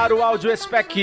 Olá, caro áudio spec.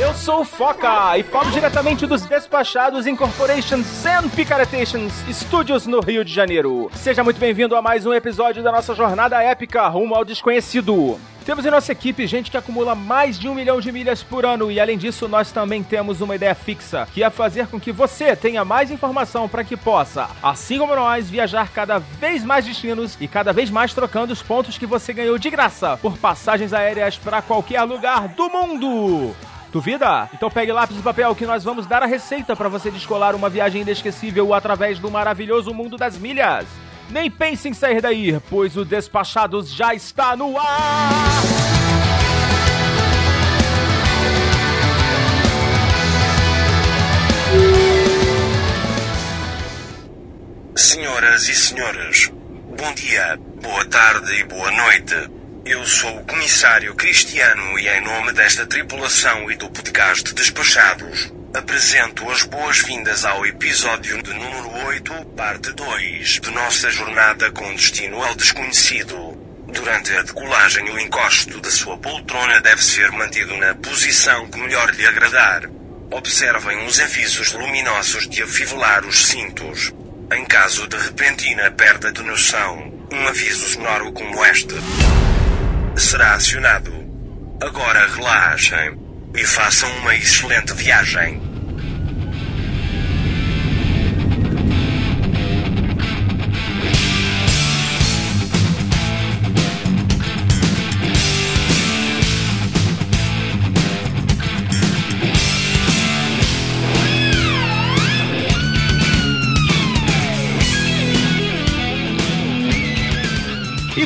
Eu sou o Foca e falo diretamente dos despachados Incorporation and Picaretations Studios no Rio de Janeiro. Seja muito bem-vindo a mais um episódio da nossa jornada épica rumo ao desconhecido. Temos em nossa equipe gente que acumula mais de um milhão de milhas por ano e, além disso, nós também temos uma ideia fixa, que é fazer com que você tenha mais informação para que possa, assim como nós, viajar cada vez mais destinos e cada vez mais trocando os pontos que você ganhou de graça por passagens aéreas para qualquer lugar do mundo. Duvida? Então pegue lápis e papel que nós vamos dar a receita para você descolar uma viagem inesquecível através do maravilhoso mundo das milhas. Nem pense em sair daí, pois o Despachados já está no ar! Senhoras e senhores, bom dia, boa tarde e boa noite. Eu sou o comissário Cristiano e em nome desta tripulação e do podcast Despachados, apresento as boas-vindas ao episódio de número 8, parte 2, de nossa jornada com destino ao desconhecido. Durante a decolagem, o encosto da sua poltrona deve ser mantido na posição que melhor lhe agradar. Observem os avisos luminosos de afivelar os cintos. Em caso de repentina perda de noção, um aviso sonoro como este será acionado. Agora relaxem e façam uma excelente viagem.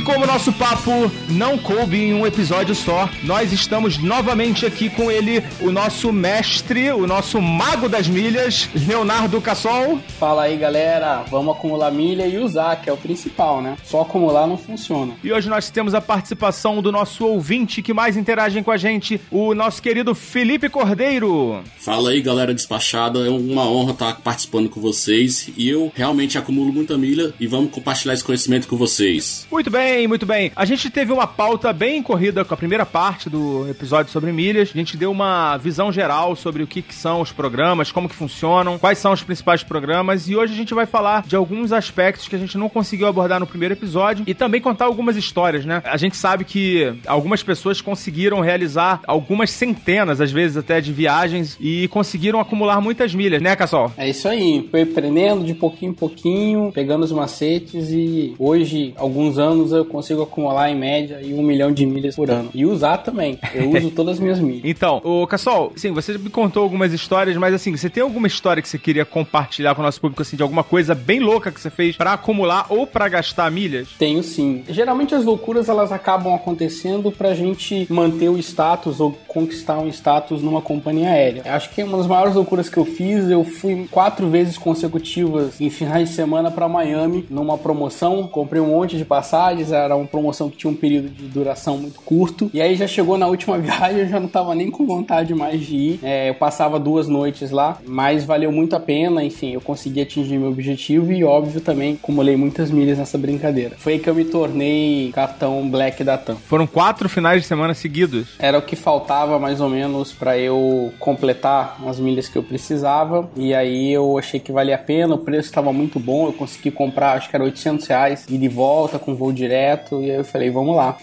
E como nosso papo não coube em um episódio só, nós estamos novamente aqui com ele, o nosso mestre, o nosso mago das milhas, Leonardo Cassol. Fala aí, galera. Vamos acumular milha e usar, que é o principal, né? Só acumular não funciona. E hoje nós temos a participação do nosso ouvinte que mais interagem com a gente, o nosso querido Felipe Cordeiro. Fala aí, galera despachada. É uma honra estar participando com vocês e eu realmente acumulo muita milha e vamos compartilhar esse conhecimento com vocês. Muito bem, muito bem. A gente teve uma pauta bem corrida com a primeira parte do episódio sobre milhas. A gente deu uma visão geral sobre o que, que são os programas, como que funcionam, quais são os principais programas e hoje a gente vai falar de alguns aspectos que a gente não conseguiu abordar no primeiro episódio e também contar algumas histórias, né? A gente sabe que algumas pessoas conseguiram realizar algumas centenas, às vezes até, de viagens e conseguiram acumular muitas milhas, né, Cassol? É isso aí. Foi aprendendo de pouquinho em pouquinho, pegando os macetes e hoje, alguns anos, eu consigo acumular em média aí um milhão de milhas por ano. E usar também. Eu uso todas as minhas milhas. Então, o Cassol, sim, você me contou algumas histórias, mas assim, você tem alguma história que você queria compartilhar com o nosso público, assim, de alguma coisa bem louca que você fez pra acumular ou pra gastar milhas? Tenho sim. Geralmente as loucuras elas acabam acontecendo pra gente manter o status ou conquistar um status numa companhia aérea. Acho que uma das maiores loucuras que eu fiz, eu fui quatro vezes consecutivas em finais de semana pra Miami numa promoção. Comprei um monte de passagens, era uma promoção que tinha um período de duração muito curto. E aí já chegou na última viagem, eu já não tava nem com vontade mais de ir. É, eu passava duas noites lá, mas valeu muito a pena. Enfim, eu consegui atingir meu objetivo e, óbvio, também acumulei muitas milhas nessa brincadeira. Foi aí que eu me tornei cartão Black da TAM. Foram quatro finais de semana seguidos. Era o que faltava mais ou menos para eu completar as milhas que eu precisava. E aí eu achei que valia a pena, o preço estava muito bom. Eu consegui comprar, acho que era 800 reais, e de volta com voo direto. E aí eu falei, vamos lá.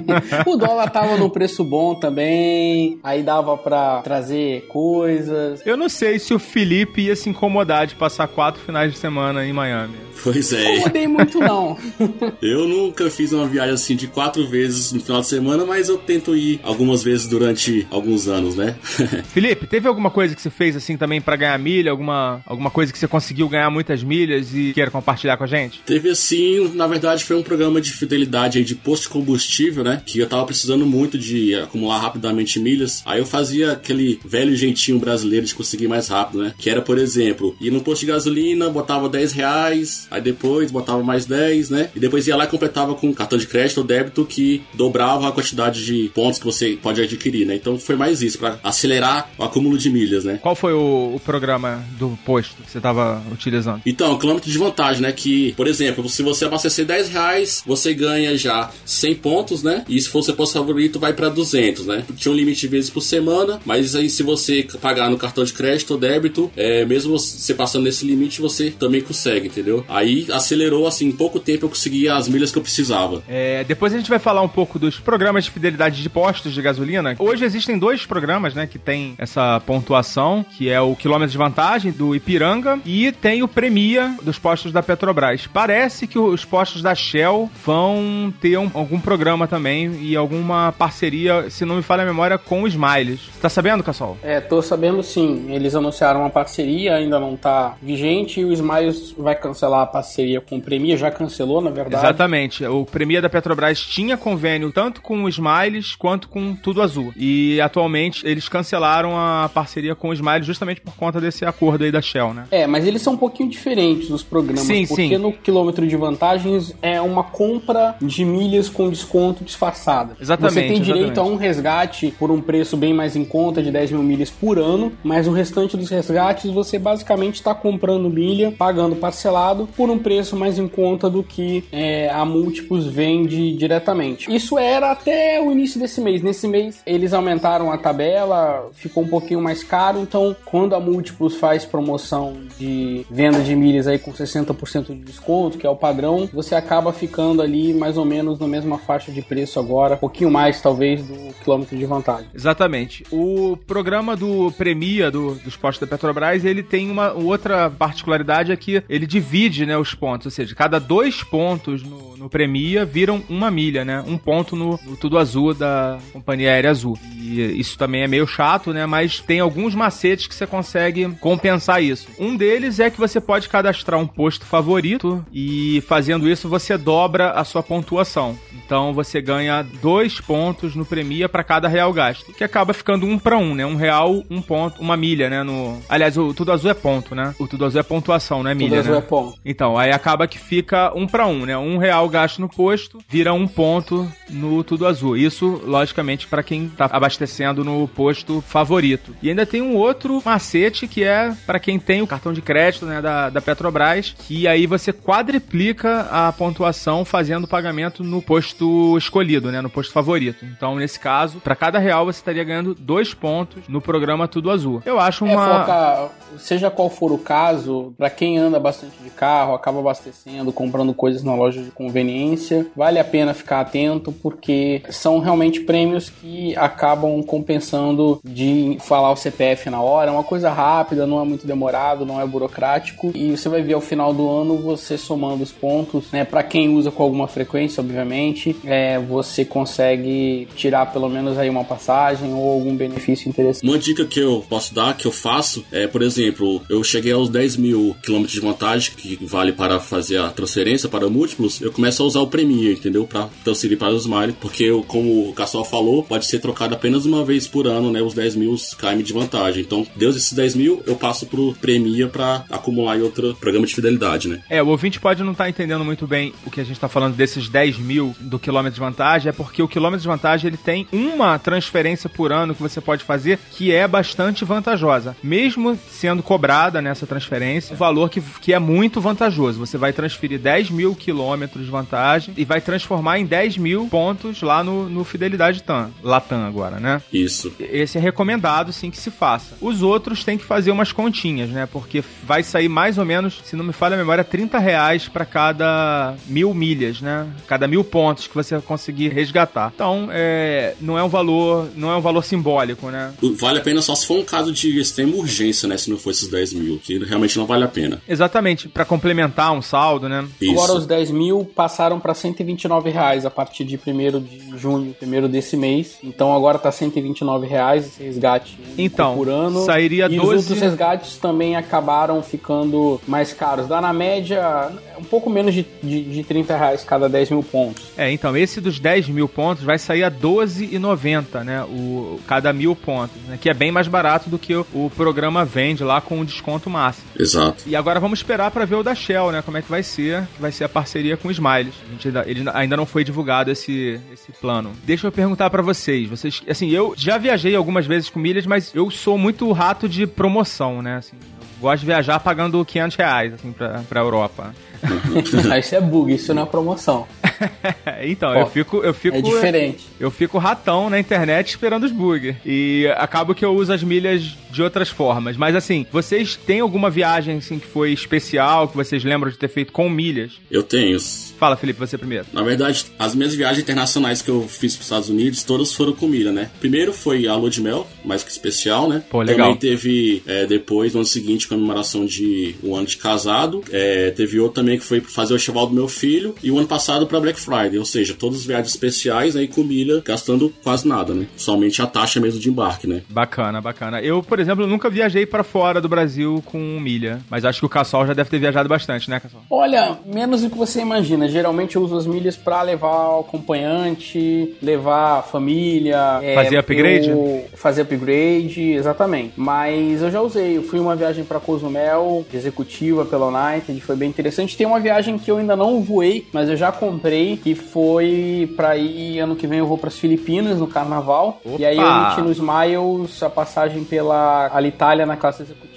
o dólar tava num preço bom também, aí dava para trazer coisas. Eu não sei se o Felipe ia se incomodar de passar quatro finais de semana em Miami. Pois é. Não mudei muito, não. eu nunca fiz uma viagem assim de quatro vezes no final de semana, mas eu tento ir algumas vezes durante alguns anos, né? Felipe, teve alguma coisa que você fez assim também para ganhar milha? Alguma, alguma coisa que você conseguiu ganhar muitas milhas e queira compartilhar com a gente? Teve assim, na verdade foi um programa de fidelidade aí de posto de combustível, né? Que eu tava precisando muito de acumular rapidamente milhas. Aí eu fazia aquele velho jeitinho brasileiro de conseguir mais rápido, né? Que era, por exemplo, ir no posto de gasolina, botava 10 reais, aí depois botava mais 10, né? E depois ia lá e completava com cartão de crédito ou débito que dobrava a quantidade de pontos que você pode adquirir, né? Então foi mais isso, para acelerar o acúmulo de milhas, né? Qual foi o, o programa do posto que você estava utilizando? Então, o quilômetro de vantagem, né? Que, por exemplo, se você abastecer 10 reais, você ganha já 100 pontos, né? E se for seu posto favorito, vai para 200, né? Tinha um limite de vezes por semana, mas aí se você pagar no cartão de crédito ou débito, é, mesmo você passando nesse limite, você também consegue, entendeu? Aí acelerou, assim, em pouco tempo eu consegui as milhas que eu precisava. É, depois a gente vai falar um pouco dos programas de fidelidade de postos de gasolina. Hoje existem dois programas, né, que tem essa pontuação, que é o quilômetro de vantagem do Ipiranga e tem o Premia dos postos da Petrobras. Parece que os postos da Shell vão ter um, algum programa também e alguma parceria, se não me falha a memória, com o Smiles. Você tá sabendo, Cassol? É, tô sabendo sim. Eles anunciaram uma parceria, ainda não tá vigente, e o Smiles vai cancelar a parceria com o Premia, já cancelou, na verdade. Exatamente. O Premia da Petrobras tinha convênio tanto com o Smiles quanto com Tudo Azul. E atualmente eles cancelaram a parceria com o Smiles justamente por conta desse acordo aí da Shell, né? É, mas eles são um pouquinho diferentes os programas, sim, porque sim. no quilômetro de vantagens é uma compra de milhas com desconto disfarçada. Exatamente. Você tem direito exatamente. a um resgate por um preço bem mais em conta de 10 mil milhas por ano, mas o restante dos resgates você basicamente está comprando milha, pagando parcelado por um preço mais em conta do que é, a Múltiplos vende diretamente. Isso era até o início desse mês. Nesse mês eles aumentaram a tabela, ficou um pouquinho mais caro, então quando a Múltiplos faz promoção de venda de milhas aí com 60% de desconto, que é o padrão, você acaba ficando ali mais ou menos na mesma faixa de preço agora, um pouquinho mais talvez do quilômetro de vantagem. Exatamente. O programa do Premia do, dos postos da Petrobras, ele tem uma outra particularidade é que ele divide né, os pontos, ou seja, cada dois pontos no, no Premia viram uma milha, né? Um ponto no, no Tudo Azul da Companhia Aérea Azul. E isso também é meio chato, né? Mas tem alguns macetes que você consegue compensar isso. Um deles é que você pode cadastrar um posto favorito e fazendo isso você dobra a sua pontuação. Então você ganha dois pontos no Premia para cada real gasto, que acaba ficando um para um, né? Um real, um ponto, uma milha, né? No... Aliás, o Tudo Azul é ponto, né? O Tudo Azul é pontuação, não é milha, Tudo azul né? é ponto. Então, aí acaba que fica um para um, né? Um real gasto no posto vira um ponto no Tudo Azul. Isso, logicamente, para quem tá abastecendo no posto favorito. E ainda tem um outro macete que é para quem tem o cartão de crédito, né, da, da Petrobras, que aí você quadriplica a pontuação fazendo o pagamento no posto escolhido, né, no posto favorito. Então, nesse caso, para cada real você estaria ganhando dois pontos no programa Tudo Azul. Eu acho É, uma Foca, seja qual for o caso, pra quem anda bastante de carro, acaba abastecendo, comprando coisas na loja de conveniência, vale a pena ficar atento porque são realmente prêmios que acabam compensando de falar o CPF na hora. É uma coisa rápida, não é muito demorado, não é burocrático e você vai ver ao final do ano você somando os pontos, né? Para quem usa com alguma frequência, obviamente, é, você consegue tirar pelo menos aí uma passagem ou algum benefício interessante. Uma dica que eu posso dar, que eu faço, é, por exemplo, eu cheguei aos 10 mil quilômetros de vantagem, que vale para fazer a transferência para múltiplos, eu começo a usar o Premia, entendeu? Para transferir para os Smile, porque, eu, como o Cassol falou, pode ser trocado apenas uma vez por ano, né? Os 10 mil km de vantagem. Então, Deus, esses 10 mil eu passo pro Premia para acumular em outro programa de fidelidade, né? É, o ouvinte pode não estar entendendo muito bem o que a gente está falando desses 10 mil do quilômetro de vantagem, é porque o quilômetro de vantagem ele tem uma transferência por ano que você pode fazer que é bastante vantajosa. Mesmo sendo cobrada nessa transferência, o valor que, que é muito vantajoso. Você vai transferir 10 mil quilômetros de vantagem e vai transformar em 10 mil pontos lá no, no Fidelidade TAM, Latam agora, né? Isso. Esse é recomendado sim que se faça. Os outros têm que fazer umas continhas, né? Porque vai sair mais ou menos, se não me falha a memória, 30 reais para cada mil milhas, né? Cada mil pontos que você conseguir resgatar. Então, é, não é um valor, não é um valor simbólico, né? Vale a pena só se for um caso de extrema urgência, né? Se não for esses 10 mil, que realmente não vale a pena. Exatamente, para complementar um saldo, né? Isso. Agora os 10 mil passaram para 129 reais a partir de 1 de junho, primeiro desse mês. Então agora tá 129 reais esse resgate então, por ano. Sairia e 12... os outros resgates também acabaram ficando mais caros. Dá na média um pouco menos de, de, de 30 reais cada 10 mil pontos. É, então, esse dos 10 mil pontos vai sair a 12,90, né? O, cada mil pontos, né? Que é bem mais barato do que o, o programa vende lá com o desconto máximo. Exato. E agora vamos esperar para ver o da Shell, né? Como é que vai ser, vai ser a parceria com o Smiles. A gente ainda, ele ainda não foi divulgado esse, esse plano. Deixa eu perguntar para vocês. Vocês, assim, eu já viajei algumas vezes com milhas, mas eu sou muito rato de promoção, né? Assim, gosto de viajar pagando 500 reais, assim, pra, pra Europa. isso é bug, isso não é promoção. então, Pô, eu fico, eu fico. É diferente. Eu fico ratão na internet esperando os bugs. E acabo que eu uso as milhas de outras formas. Mas assim, vocês têm alguma viagem assim que foi especial, que vocês lembram de ter feito com milhas? Eu tenho. Fala, Felipe, você primeiro. Na verdade, as minhas viagens internacionais que eu fiz para os Estados Unidos, todas foram com milha, né? Primeiro foi a Lua de Mel, mais que especial, né? Pô, legal. Também teve é, depois, no ano seguinte, comemoração de um ano de casado. É, teve outro também que foi fazer o cheval do meu filho. E o ano passado para Black Friday, ou seja, todas as viagens especiais aí com milha, gastando quase nada, né? Somente a taxa mesmo de embarque, né? Bacana, bacana. Eu, por exemplo, nunca viajei para fora do Brasil com milha, mas acho que o Cassol já deve ter viajado bastante, né, Cassol? Olha, menos do que você imagina. Geralmente eu uso as milhas para levar o acompanhante, levar a família. É, fazer upgrade? Fazer upgrade, exatamente. Mas eu já usei. Eu fui uma viagem para Cozumel, executiva pela United, foi bem interessante. Tem uma viagem que eu ainda não voei, mas eu já comprei, que foi para ir ano que vem eu vou para as Filipinas no carnaval. Opa. E aí eu meti no Smiles a passagem pela Alitalia na classe executiva,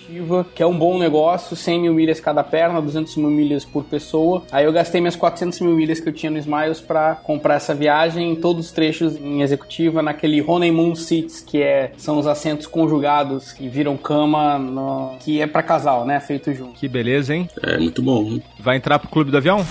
que é um bom negócio, 100 mil milhas cada perna, 200 mil milhas por pessoa. Aí eu gastei minhas 400 mil milhas que eu tinha no Smiles para comprar essa viagem, todos os trechos em executiva, naquele honeymoon seats, que é, são os assentos conjugados que viram cama, no, que é para casal, né? Feito junto. Que beleza, hein? É muito bom. Vai entrar pro clube do avião?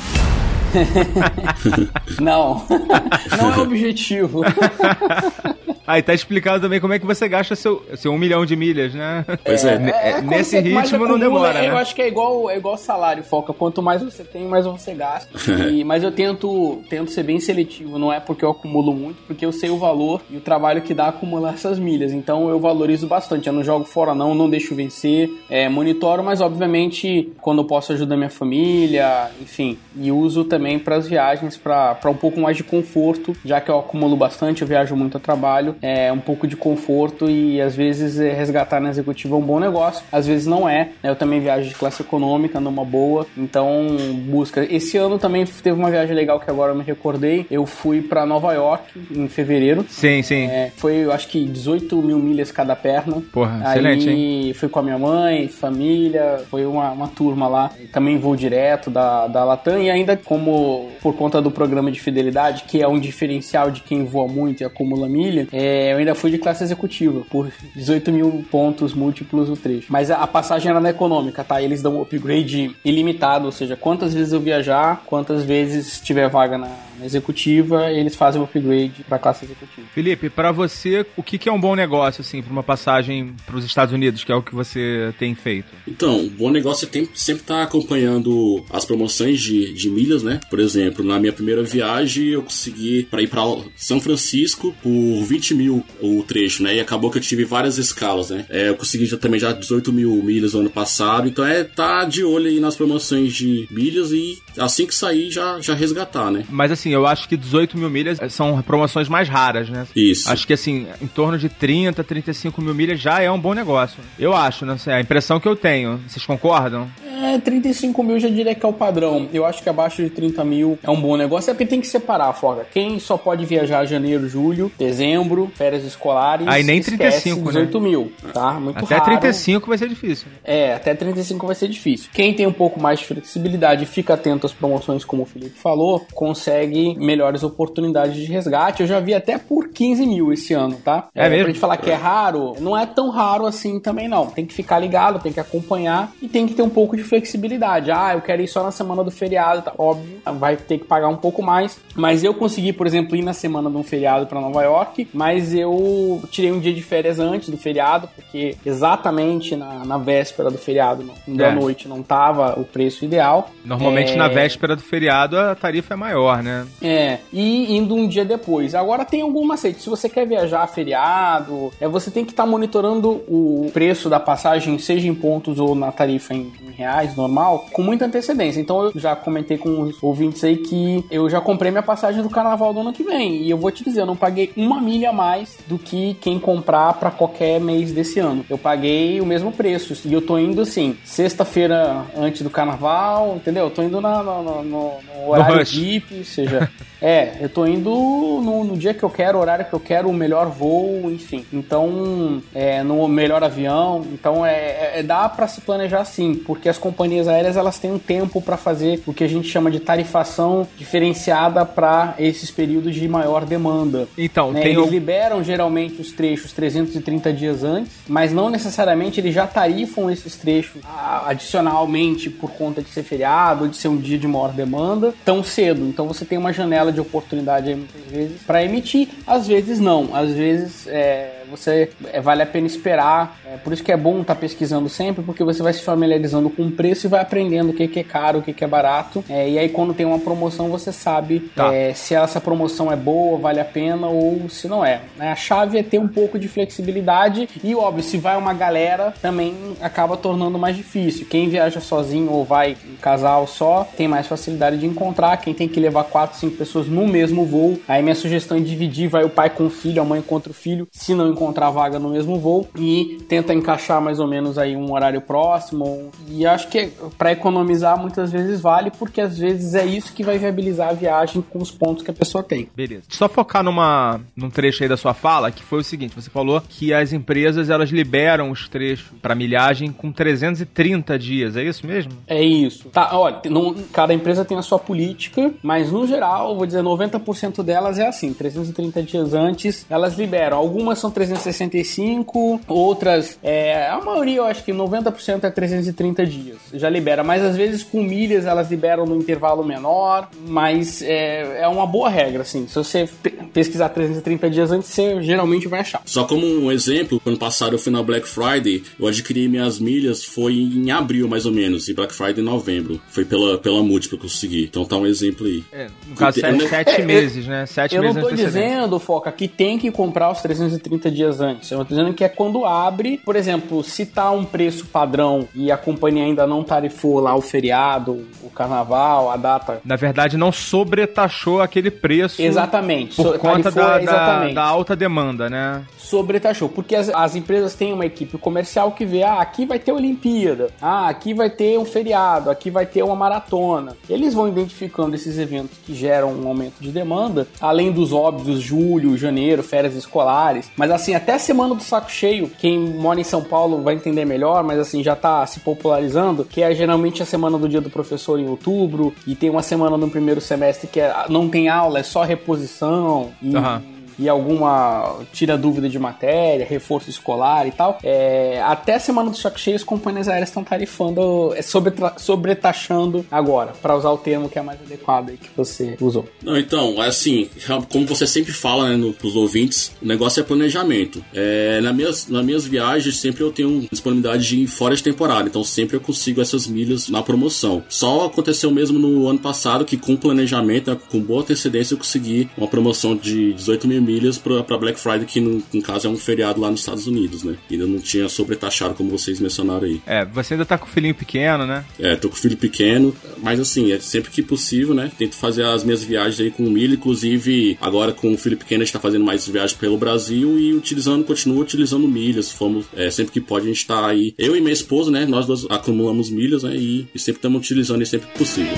não, não é o objetivo. Aí tá explicado também como é que você gasta seu, seu um milhão de milhas, né? Pois é. é, é Nesse ritmo acumula, não demora, Eu né? acho que é igual, é igual salário, Foca. Quanto mais você tem, mais você gasta. E, mas eu tento, tento ser bem seletivo. Não é porque eu acumulo muito, porque eu sei o valor e o trabalho que dá acumular essas milhas. Então eu valorizo bastante. Eu não jogo fora não, não deixo vencer. É, monitoro, mas obviamente quando eu posso ajudar minha família, enfim. E uso também para as viagens, para um pouco mais de conforto, já que eu acumulo bastante, eu viajo muito a trabalho é, um pouco de conforto e às vezes é, resgatar na executiva é um bom negócio, às vezes não é. Né? Eu também viajo de classe econômica numa boa, então busca. Esse ano também teve uma viagem legal que agora eu me recordei. Eu fui para Nova York em fevereiro. Sim, sim. É, foi, eu acho que 18 mil milhas cada perna. Porra, Aí, excelente, hein? Fui com a minha mãe, família, foi uma, uma turma lá. Também vou direto da, da Latam e ainda como por conta do programa de fidelidade, que é um diferencial de quem voa muito e acumula milha, é, eu ainda fui de classe executiva, por 18 mil pontos múltiplos o trecho. Mas a, a passagem era na econômica, tá? Eles dão upgrade ilimitado, ou seja, quantas vezes eu viajar, quantas vezes tiver vaga na executiva, eles fazem o upgrade para classe executiva. Felipe, para você, o que, que é um bom negócio, assim, para uma passagem para os Estados Unidos, que é o que você tem feito? Então, um bom negócio é sempre estar tá acompanhando as promoções de, de milhas, né? Por exemplo, na minha primeira viagem, eu consegui para ir para São Francisco por 20 mil o trecho, né? E acabou que eu tive várias escalas, né? É, eu consegui já, também já 18 mil milhas no ano passado, então é tá de olho aí nas promoções de milhas e assim que sair já, já resgatar, né? Mas assim, eu acho que 18 mil milhas são promoções mais raras, né? Isso. Acho que assim, em torno de 30, 35 mil milhas já é um bom negócio. Eu acho, né? É a impressão que eu tenho. Vocês concordam? É, 35 mil já diria que é o padrão. Eu acho que abaixo de 30 mil é um bom negócio. É porque tem que separar, Foga. Quem só pode viajar janeiro, julho, dezembro, férias escolares. Aí nem 35, 18 né? mil, tá? Muito até raro. 35 vai ser difícil. É, até 35 vai ser difícil. Quem tem um pouco mais de flexibilidade e fica atento às promoções, como o Felipe falou, consegue melhores oportunidades de resgate. Eu já vi até por 15 mil esse ano, tá? É, é mesmo? Pra gente falar que é raro, não é tão raro assim também não. Tem que ficar ligado, tem que acompanhar e tem que ter um pouco de flexibilidade. Ah, eu quero ir só na semana do feriado, tá? Óbvio vai ter que pagar um pouco mais. Mas eu consegui, por exemplo, ir na semana de um feriado para Nova York, mas eu tirei um dia de férias antes do feriado, porque exatamente na, na véspera do feriado, da É. noite, não tava o preço ideal. Normalmente É, na véspera do feriado a tarifa é maior, né? É, e indo um dia depois. Agora tem algum macete. Se você quer viajar feriado, é, você tem que estar monitorando o preço da passagem, seja em pontos ou na tarifa em, em reais, normal, com muita antecedência. Então eu já comentei com os ouvintes aí que eu já comprei minha passagem do carnaval do ano que vem. E eu vou te dizer, eu não paguei uma milha a mais do que quem comprar para qualquer mês desse ano. Eu paguei o mesmo preço. E eu tô indo assim, sexta-feira antes do carnaval, entendeu? Eu tô indo na- no, no- no- no horário. VIP, seja. É, eu tô indo no, no dia que eu quero, horário que eu quero, o melhor voo, enfim. Então, é, no melhor avião. Então, é, é- é- dá pra se planejar sim, porque as companhias aéreas elas têm um tempo pra fazer o que a gente chama de tarifação diferenciada pra esses períodos de maior demanda. Então, né? tem Eles liberam geralmente os trechos 330 dias antes, mas não necessariamente eles já tarifam esses trechos adicionalmente por conta de ser feriado ou de ser um dia de maior demanda tão cedo. Então você tem uma janela de oportunidade aí muitas vezes para emitir, às vezes não, às vezes é, você é, vale a pena esperar. É, por isso que é bom estar pesquisando sempre, porque você vai se familiarizando com o preço e vai aprendendo o que, que é caro, o que, que é barato. É, e aí quando tem uma promoção você sabe Tá. é, se essa promoção é boa, vale a pena ou se não é. né? A chave é ter um pouco de flexibilidade e, óbvio, se vai uma galera, também acaba tornando mais difícil. Quem viaja sozinho ou vai um casal só, tem mais facilidade de encontrar. Quem tem que levar quatro, cinco pessoas no mesmo voo, aí minha sugestão é dividir, vai o pai com o filho, a mãe contra o filho, se não encontrar vaga no mesmo voo e tenta encaixar mais ou menos aí um horário próximo. E acho que para economizar muitas vezes vale, porque às vezes é isso que vai viabilizar a viagem com os pontos que a pessoa tem. Beleza. Só focar numa, num trecho aí da sua fala, que foi o seguinte: você falou que as empresas elas liberam os trechos para milhagem com 330 dias, é isso mesmo? É isso. Tá, olha, não- cada empresa tem a sua política, mas no geral, vou dizer, 90% delas é assim, 330 dias antes, elas liberam. Algumas são 365, outras, é, a maioria, eu acho que 90% é 330 dias, já libera, mas às vezes com milhas elas liberam no intervalo menor, mas é, é uma boa regra, assim, se você pe- pesquisar 330 dias antes, você geralmente vai achar. Só como um exemplo, quando passado eu fui na Black Friday, eu adquiri minhas milhas, foi em abril mais ou menos, e Black Friday em novembro. Foi pela, pela múltipla que eu consegui. Então tá um exemplo aí. É, no caso, Eu sete, não- sete É, meses, né? Sete Eu não meses tô de antecedência. dizendo, Foca, que tem que comprar os 330 dias antes. Eu tô dizendo que é quando abre, por exemplo, se tá um preço padrão e a companhia ainda não tarifou lá o feriado, o carnaval, a data. Na verdade, não sobretaxou aquele preço Exatamente. por So- conta da, exatamente. da alta demanda, né? sobretaxou. Porque as, as empresas têm uma equipe comercial que vê, ah, aqui vai ter Olimpíada, ah, aqui vai ter um feriado, aqui vai ter uma maratona. Eles vão identificando esses eventos que geram um aumento de demanda, além dos óbvios julho, janeiro, férias escolares. Mas assim, até a semana do saco cheio, quem mora em São Paulo vai entender melhor, mas assim, já tá se popularizando, que é geralmente a semana do dia do professor em outubro, e tem uma semana no primeiro semestre que é- não tem aula, é só reposição. E, Aham. E alguma tira dúvida de matéria, reforço escolar e tal. É, até a semana do saco cheio, as companhias aéreas estão tarifando, é, sobretaxando agora, para usar o termo que é mais adequado que você usou. Não, então, assim, como você sempre fala né, no, pros ouvintes, o negócio é planejamento. É, nas, minhas, nas minhas viagens, sempre eu tenho disponibilidade de fora de temporada, então sempre eu consigo essas milhas na promoção. Só aconteceu mesmo no ano passado que com planejamento, né, com boa antecedência, eu consegui uma promoção de 18 mil milhas pra Black Friday, que no, no caso é um feriado lá nos Estados Unidos, né? Ainda não tinha sobretaxado, como vocês mencionaram aí. É, você ainda tá com o filhinho pequeno, né? É, tô com filho pequeno, mas assim, é sempre que possível, né? Tento fazer as minhas viagens aí com milho, inclusive agora com o filho pequeno a gente tá fazendo mais viagens pelo Brasil e utilizando, continua utilizando milhas. Fomos, é, sempre que pode a gente tá aí. Eu e minha esposa, né? Nós dois acumulamos milhas, né? E, e sempre estamos utilizando e sempre que possível.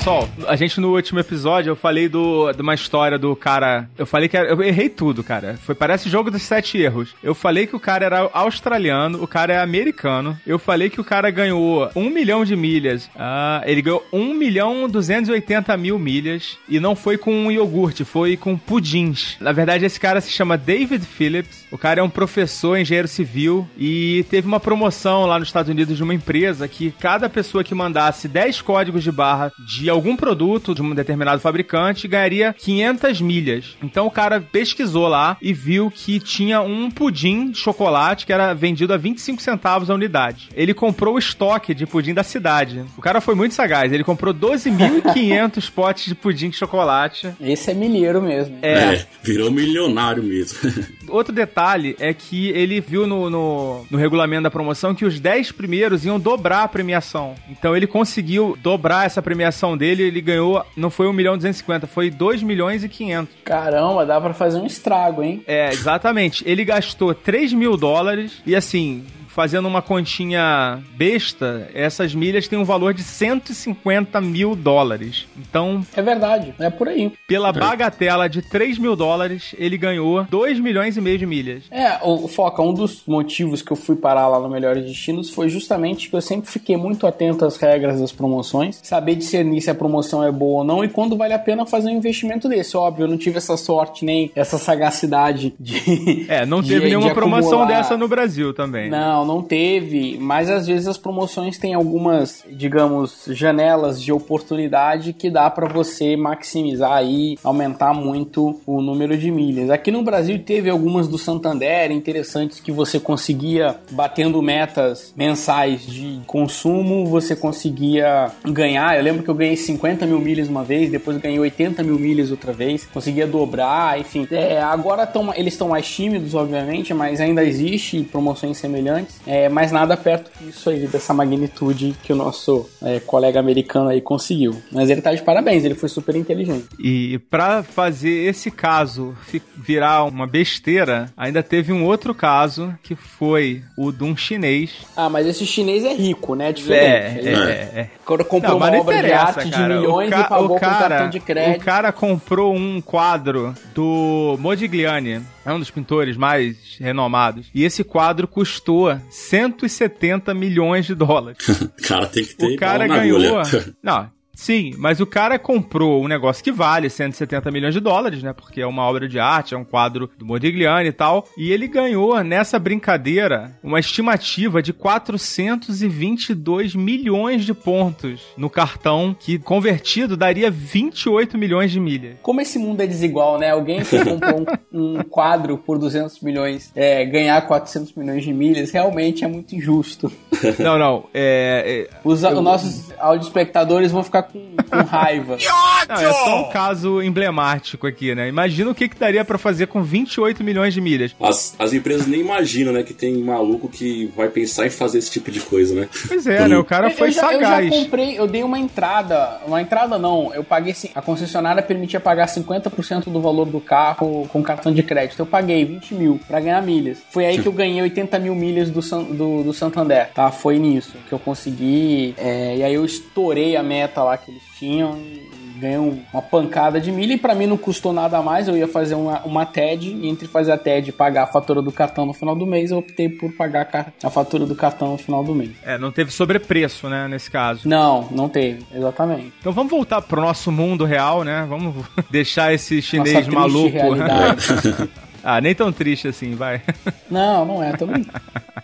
Cassol, a gente no último episódio eu falei do, de uma história do cara. Eu falei que era, eu errei tudo, cara. Foi parece jogo dos sete erros. Eu falei que o cara era australiano, o cara é americano. Eu falei que o cara ganhou um milhão de milhas. Ah, ele ganhou um milhão duzentos e oitenta mil milhas e não foi com iogurte, foi com pudins. Na verdade, esse cara se chama David Phillips. O cara é um professor, engenheiro civil e teve uma promoção lá nos Estados Unidos de uma empresa que cada pessoa que mandasse 10 códigos de barra de algum produto de um determinado fabricante ganharia 500 milhas. Então o cara pesquisou lá e viu que tinha um pudim de chocolate que era vendido a 25 centavos a unidade. Ele comprou o estoque de pudim da cidade. O cara foi muito sagaz. Ele comprou 12.500 potes de pudim de chocolate. Esse é milheiro mesmo. É, é virou milionário mesmo. Outro detalhe é que ele viu no, no, no, regulamento da promoção que os 10 primeiros iam dobrar a premiação. Então ele conseguiu dobrar essa premiação dele, ele ganhou, não foi 1 milhão e 250, foi 2 milhões e 500. Caramba, dá para fazer um estrago, hein? É, exatamente. Ele gastou 3 mil dólares e assim, fazendo uma continha besta, essas milhas têm um valor de 150 mil dólares. Então. É verdade, é por aí. Pela bagatela de 3 mil dólares, ele ganhou 2 milhões e meio de milhas. É, o Foca, um dos motivos que eu fui parar lá no Melhores Destinos foi justamente que eu sempre fiquei muito atento às regras das promoções, saber discernir se a promoção é boa ou não e quando vale a pena fazer um investimento desse. Óbvio, eu não tive essa sorte nem essa sagacidade de. É, não teve de, nenhuma de promoção dessa no Brasil também. Não, não, não teve, mas às vezes as promoções têm algumas, digamos, janelas de oportunidade que dá para você maximizar aí, aumentar muito o número de milhas. Aqui no Brasil teve algumas do Santander interessantes que você conseguia, batendo metas mensais de consumo, você conseguia ganhar. Eu lembro que eu ganhei 50 mil milhas uma vez, depois ganhei 80 mil milhas outra vez, conseguia dobrar, enfim. É, agora tão, eles estão mais tímidos, obviamente, mas ainda existe promoções semelhantes. É, mas nada perto disso aí, dessa magnitude que o nosso é, colega americano aí conseguiu. Mas ele tá de parabéns, ele foi super inteligente. E para fazer esse caso virar uma besteira, ainda teve um outro caso que foi o de um chinês. Ah, mas esse chinês é rico, né? É diferente. É, é, é. Quando comprou não, uma obra de arte cara. de milhões e pagou cara, com cartão de crédito. O cara comprou um quadro do Modigliani, é um dos pintores mais renomados. E esse quadro custou 170 milhões de dólares. cara tem que ter. O cara ganhou. Não, Sim, mas o cara comprou um negócio que vale 170 milhões de dólares, né? Porque é uma obra de arte, é um quadro do Modigliani e tal. E ele ganhou nessa brincadeira uma estimativa de 422 milhões de pontos no cartão, que convertido daria 28 milhões de milhas. Como esse mundo é desigual, né? Alguém que comprou um, um, quadro por 200 milhões é, ganhar 400 milhões de milhas realmente é muito injusto. Não, não. É, é, Os, eu... nossos audio espectadores vão ficar com, com raiva. Não, é só um caso emblemático aqui, né? Imagina o que, que daria para fazer com 28 milhões de milhas. As, as empresas nem imaginam, né? Que tem maluco que vai pensar em fazer esse tipo de coisa, né? Pois é, né? O cara foi eu já, sagaz. Eu já comprei, eu dei uma entrada. Uma entrada não, eu paguei. A concessionária permitia pagar 50% do valor do carro com cartão de crédito. Eu paguei 20 mil pra ganhar milhas. Foi aí que eu ganhei 80 mil milhas do, do, do Santander, tá? Foi nisso que eu consegui. É, e aí eu estourei a meta lá que eles tinham e uma pancada de milha e para mim não custou nada mais. Eu ia fazer uma, uma TED e entre fazer a TED e pagar a fatura do cartão no final do mês, eu optei por pagar a fatura do cartão no final do mês. É, não teve sobrepreço, né, nesse caso. Não, não teve, exatamente. Então vamos voltar pro nosso mundo real, né? Vamos deixar esse chinês Nossa, maluco. ah, nem tão triste assim, vai. Não, não é também.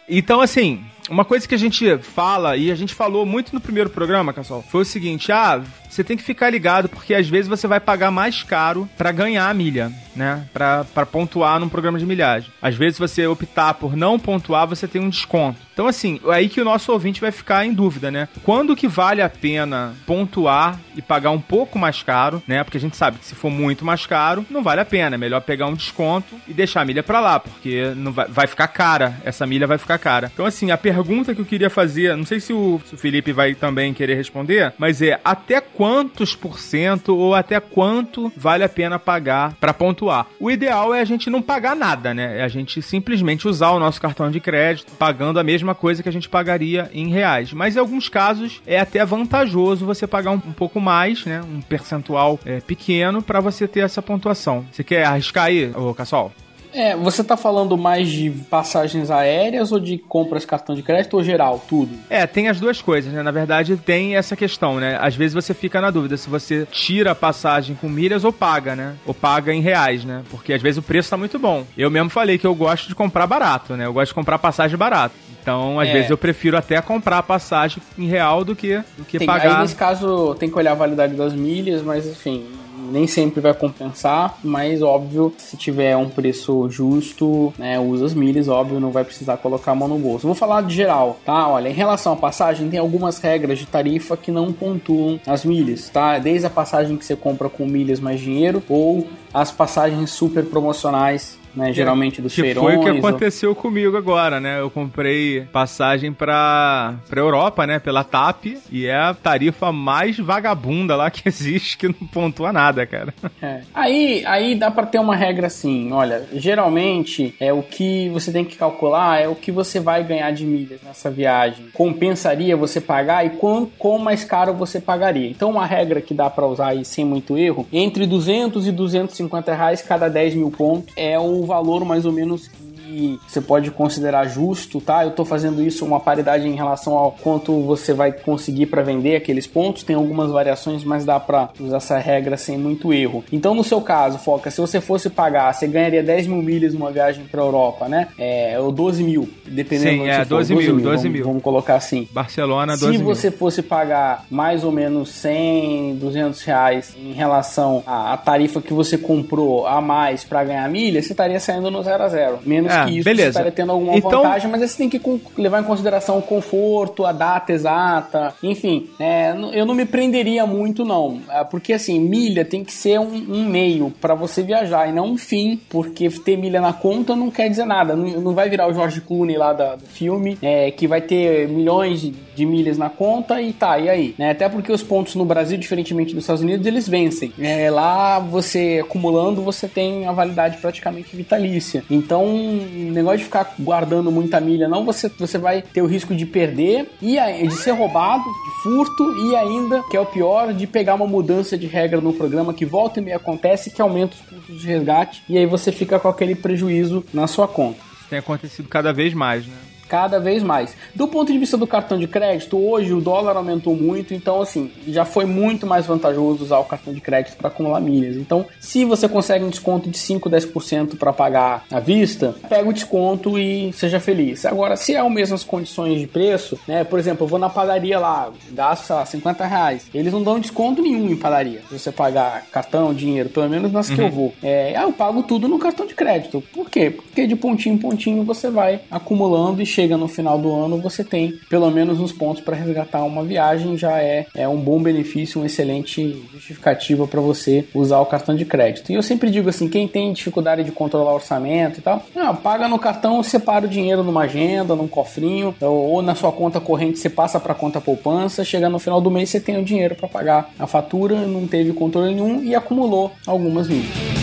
então, assim, uma coisa que a gente fala, e a gente falou muito no primeiro programa, Cassol, foi o seguinte: ah, você tem que ficar ligado, porque às vezes você vai pagar mais caro para ganhar a milha, né? Pra pontuar num programa de milhagem. Às vezes você optar por não pontuar, você tem um desconto. Então, assim, é aí que o nosso ouvinte vai ficar em dúvida, né? Quando que vale a pena pontuar e pagar um pouco mais caro, né? Porque a gente sabe que se for muito mais caro, não vale a pena. É melhor pegar um desconto e deixar a milha pra lá, porque não vai, vai ficar cara. Essa milha vai ficar cara. Então, assim, a pergunta que eu queria fazer, não sei se o, se o Felipe vai também querer responder, mas é até quando quantos por cento ou até quanto vale a pena pagar para pontuar. O ideal é a gente não pagar nada, né? É a gente simplesmente usar o nosso cartão de crédito pagando a mesma coisa que a gente pagaria em reais. Mas em alguns casos é até vantajoso você pagar um, um pouco mais, né? Um percentual é, pequeno para você ter essa pontuação. Você quer arriscar aí, ô Cassol? É, você tá falando mais de passagens aéreas ou de compras cartão de crédito ou geral, tudo? É, tem as duas coisas, né? Na verdade, tem essa questão, né? Às vezes você fica na dúvida se você tira a passagem com milhas ou paga, né? Ou paga em reais, né? Porque às vezes o preço tá muito bom. Eu mesmo falei que eu gosto de comprar barato, né? Eu gosto de comprar passagem barato. Então, às é. vezes, eu prefiro até comprar a passagem em real do que, do que tem, pagar. Aí, nesse caso, tem que olhar a validade das milhas, mas enfim, nem sempre vai compensar, mas óbvio, se tiver um preço justo, né, usa as milhas, óbvio, não vai precisar colocar a mão no bolso. Vou falar de geral, tá? Olha, em relação à passagem, tem algumas regras de tarifa que não pontuam as milhas, tá? Desde a passagem que você compra com milhas mais dinheiro ou as passagens super promocionais né? Geralmente dos que feirões. Foi o que aconteceu ou... comigo agora, né? Eu comprei passagem pra, pra Europa, né? Pela TAP, e é a tarifa mais vagabunda lá que existe, que não pontua nada, cara. É. Aí, aí dá pra ter uma regra assim, olha, geralmente é o que você tem que calcular é o que você vai ganhar de milhas nessa viagem. Compensaria você pagar e quão, quão mais caro você pagaria. Então uma regra que dá para usar aí sem muito erro, entre 200 e 250 reais cada 10 mil pontos é o valor mais ou menos que você pode considerar justo, tá? Eu estou fazendo isso uma paridade em relação ao quanto você vai conseguir para vender aqueles pontos. Tem algumas variações, mas dá para usar essa regra sem muito erro. Então, no seu caso, Foca, se você fosse pagar, você ganharia 10 mil milhas numa viagem para Europa, né? É, ou 12 mil, dependendo Sim, é, 12 mil, 12 mil. 12 mil. Vamos, colocar assim. Barcelona, 12 Se você fosse pagar mais ou menos 100, 200 reais em relação à tarifa que você comprou a mais para ganhar milha, você estaria saindo no 0 a 0 Menos é, que isso, beleza. você estaria tendo alguma então... vantagem, mas você tem que levar em consideração o conforto, a data exata, enfim. É, eu não me prenderia muito, não. É, porque, assim, milha tem que ser um, um meio para você viajar e não um fim, porque ter milha na conta não quer dizer nada. Não, não vai virar o George Clooney lá da, do filme, é, que vai ter milhões de, de, milhas na conta e tá, e aí? Né? Até porque os pontos no Brasil, diferentemente dos Estados Unidos, eles vencem. É, lá, você acumulando, você tem a validade praticamente vitalícia. Então, negócio de ficar guardando muita milha, não, você, você vai ter o risco de perder e de ser roubado, de furto e ainda, que é o pior, de pegar uma mudança de regra no programa que volta e meia acontece que aumenta os custos de resgate e aí você fica com aquele prejuízo na sua conta. Tem acontecido cada vez mais, né? Cada vez mais. Do ponto de vista do cartão de crédito, hoje o dólar aumentou muito, então assim, já foi muito mais vantajoso usar o cartão de crédito para acumular milhas. Então, se você consegue um desconto de 5, 10% para pagar à vista, pega o desconto e seja feliz. Agora, se é as mesmas condições de preço, né? Por exemplo, eu vou na padaria lá, gasto, sei lá, 50 reais. Eles não dão desconto nenhum em padaria. Se você pagar cartão, dinheiro, pelo menos nas uhum. que eu uhum. vou. É, ah, eu pago tudo no cartão de crédito. Por quê? Porque de pontinho em pontinho você vai acumulando e chega no final do ano, você tem pelo menos uns pontos para resgatar uma viagem, já é, é um bom benefício, uma excelente justificativa para você usar o cartão de crédito. E eu sempre digo assim, quem tem dificuldade de controlar o orçamento e tal, não, paga no cartão, separa o dinheiro numa agenda, num cofrinho, ou na sua conta corrente você passa para conta poupança, chega no final do mês você tem o dinheiro para pagar a fatura, não teve controle nenhum e acumulou algumas milhas.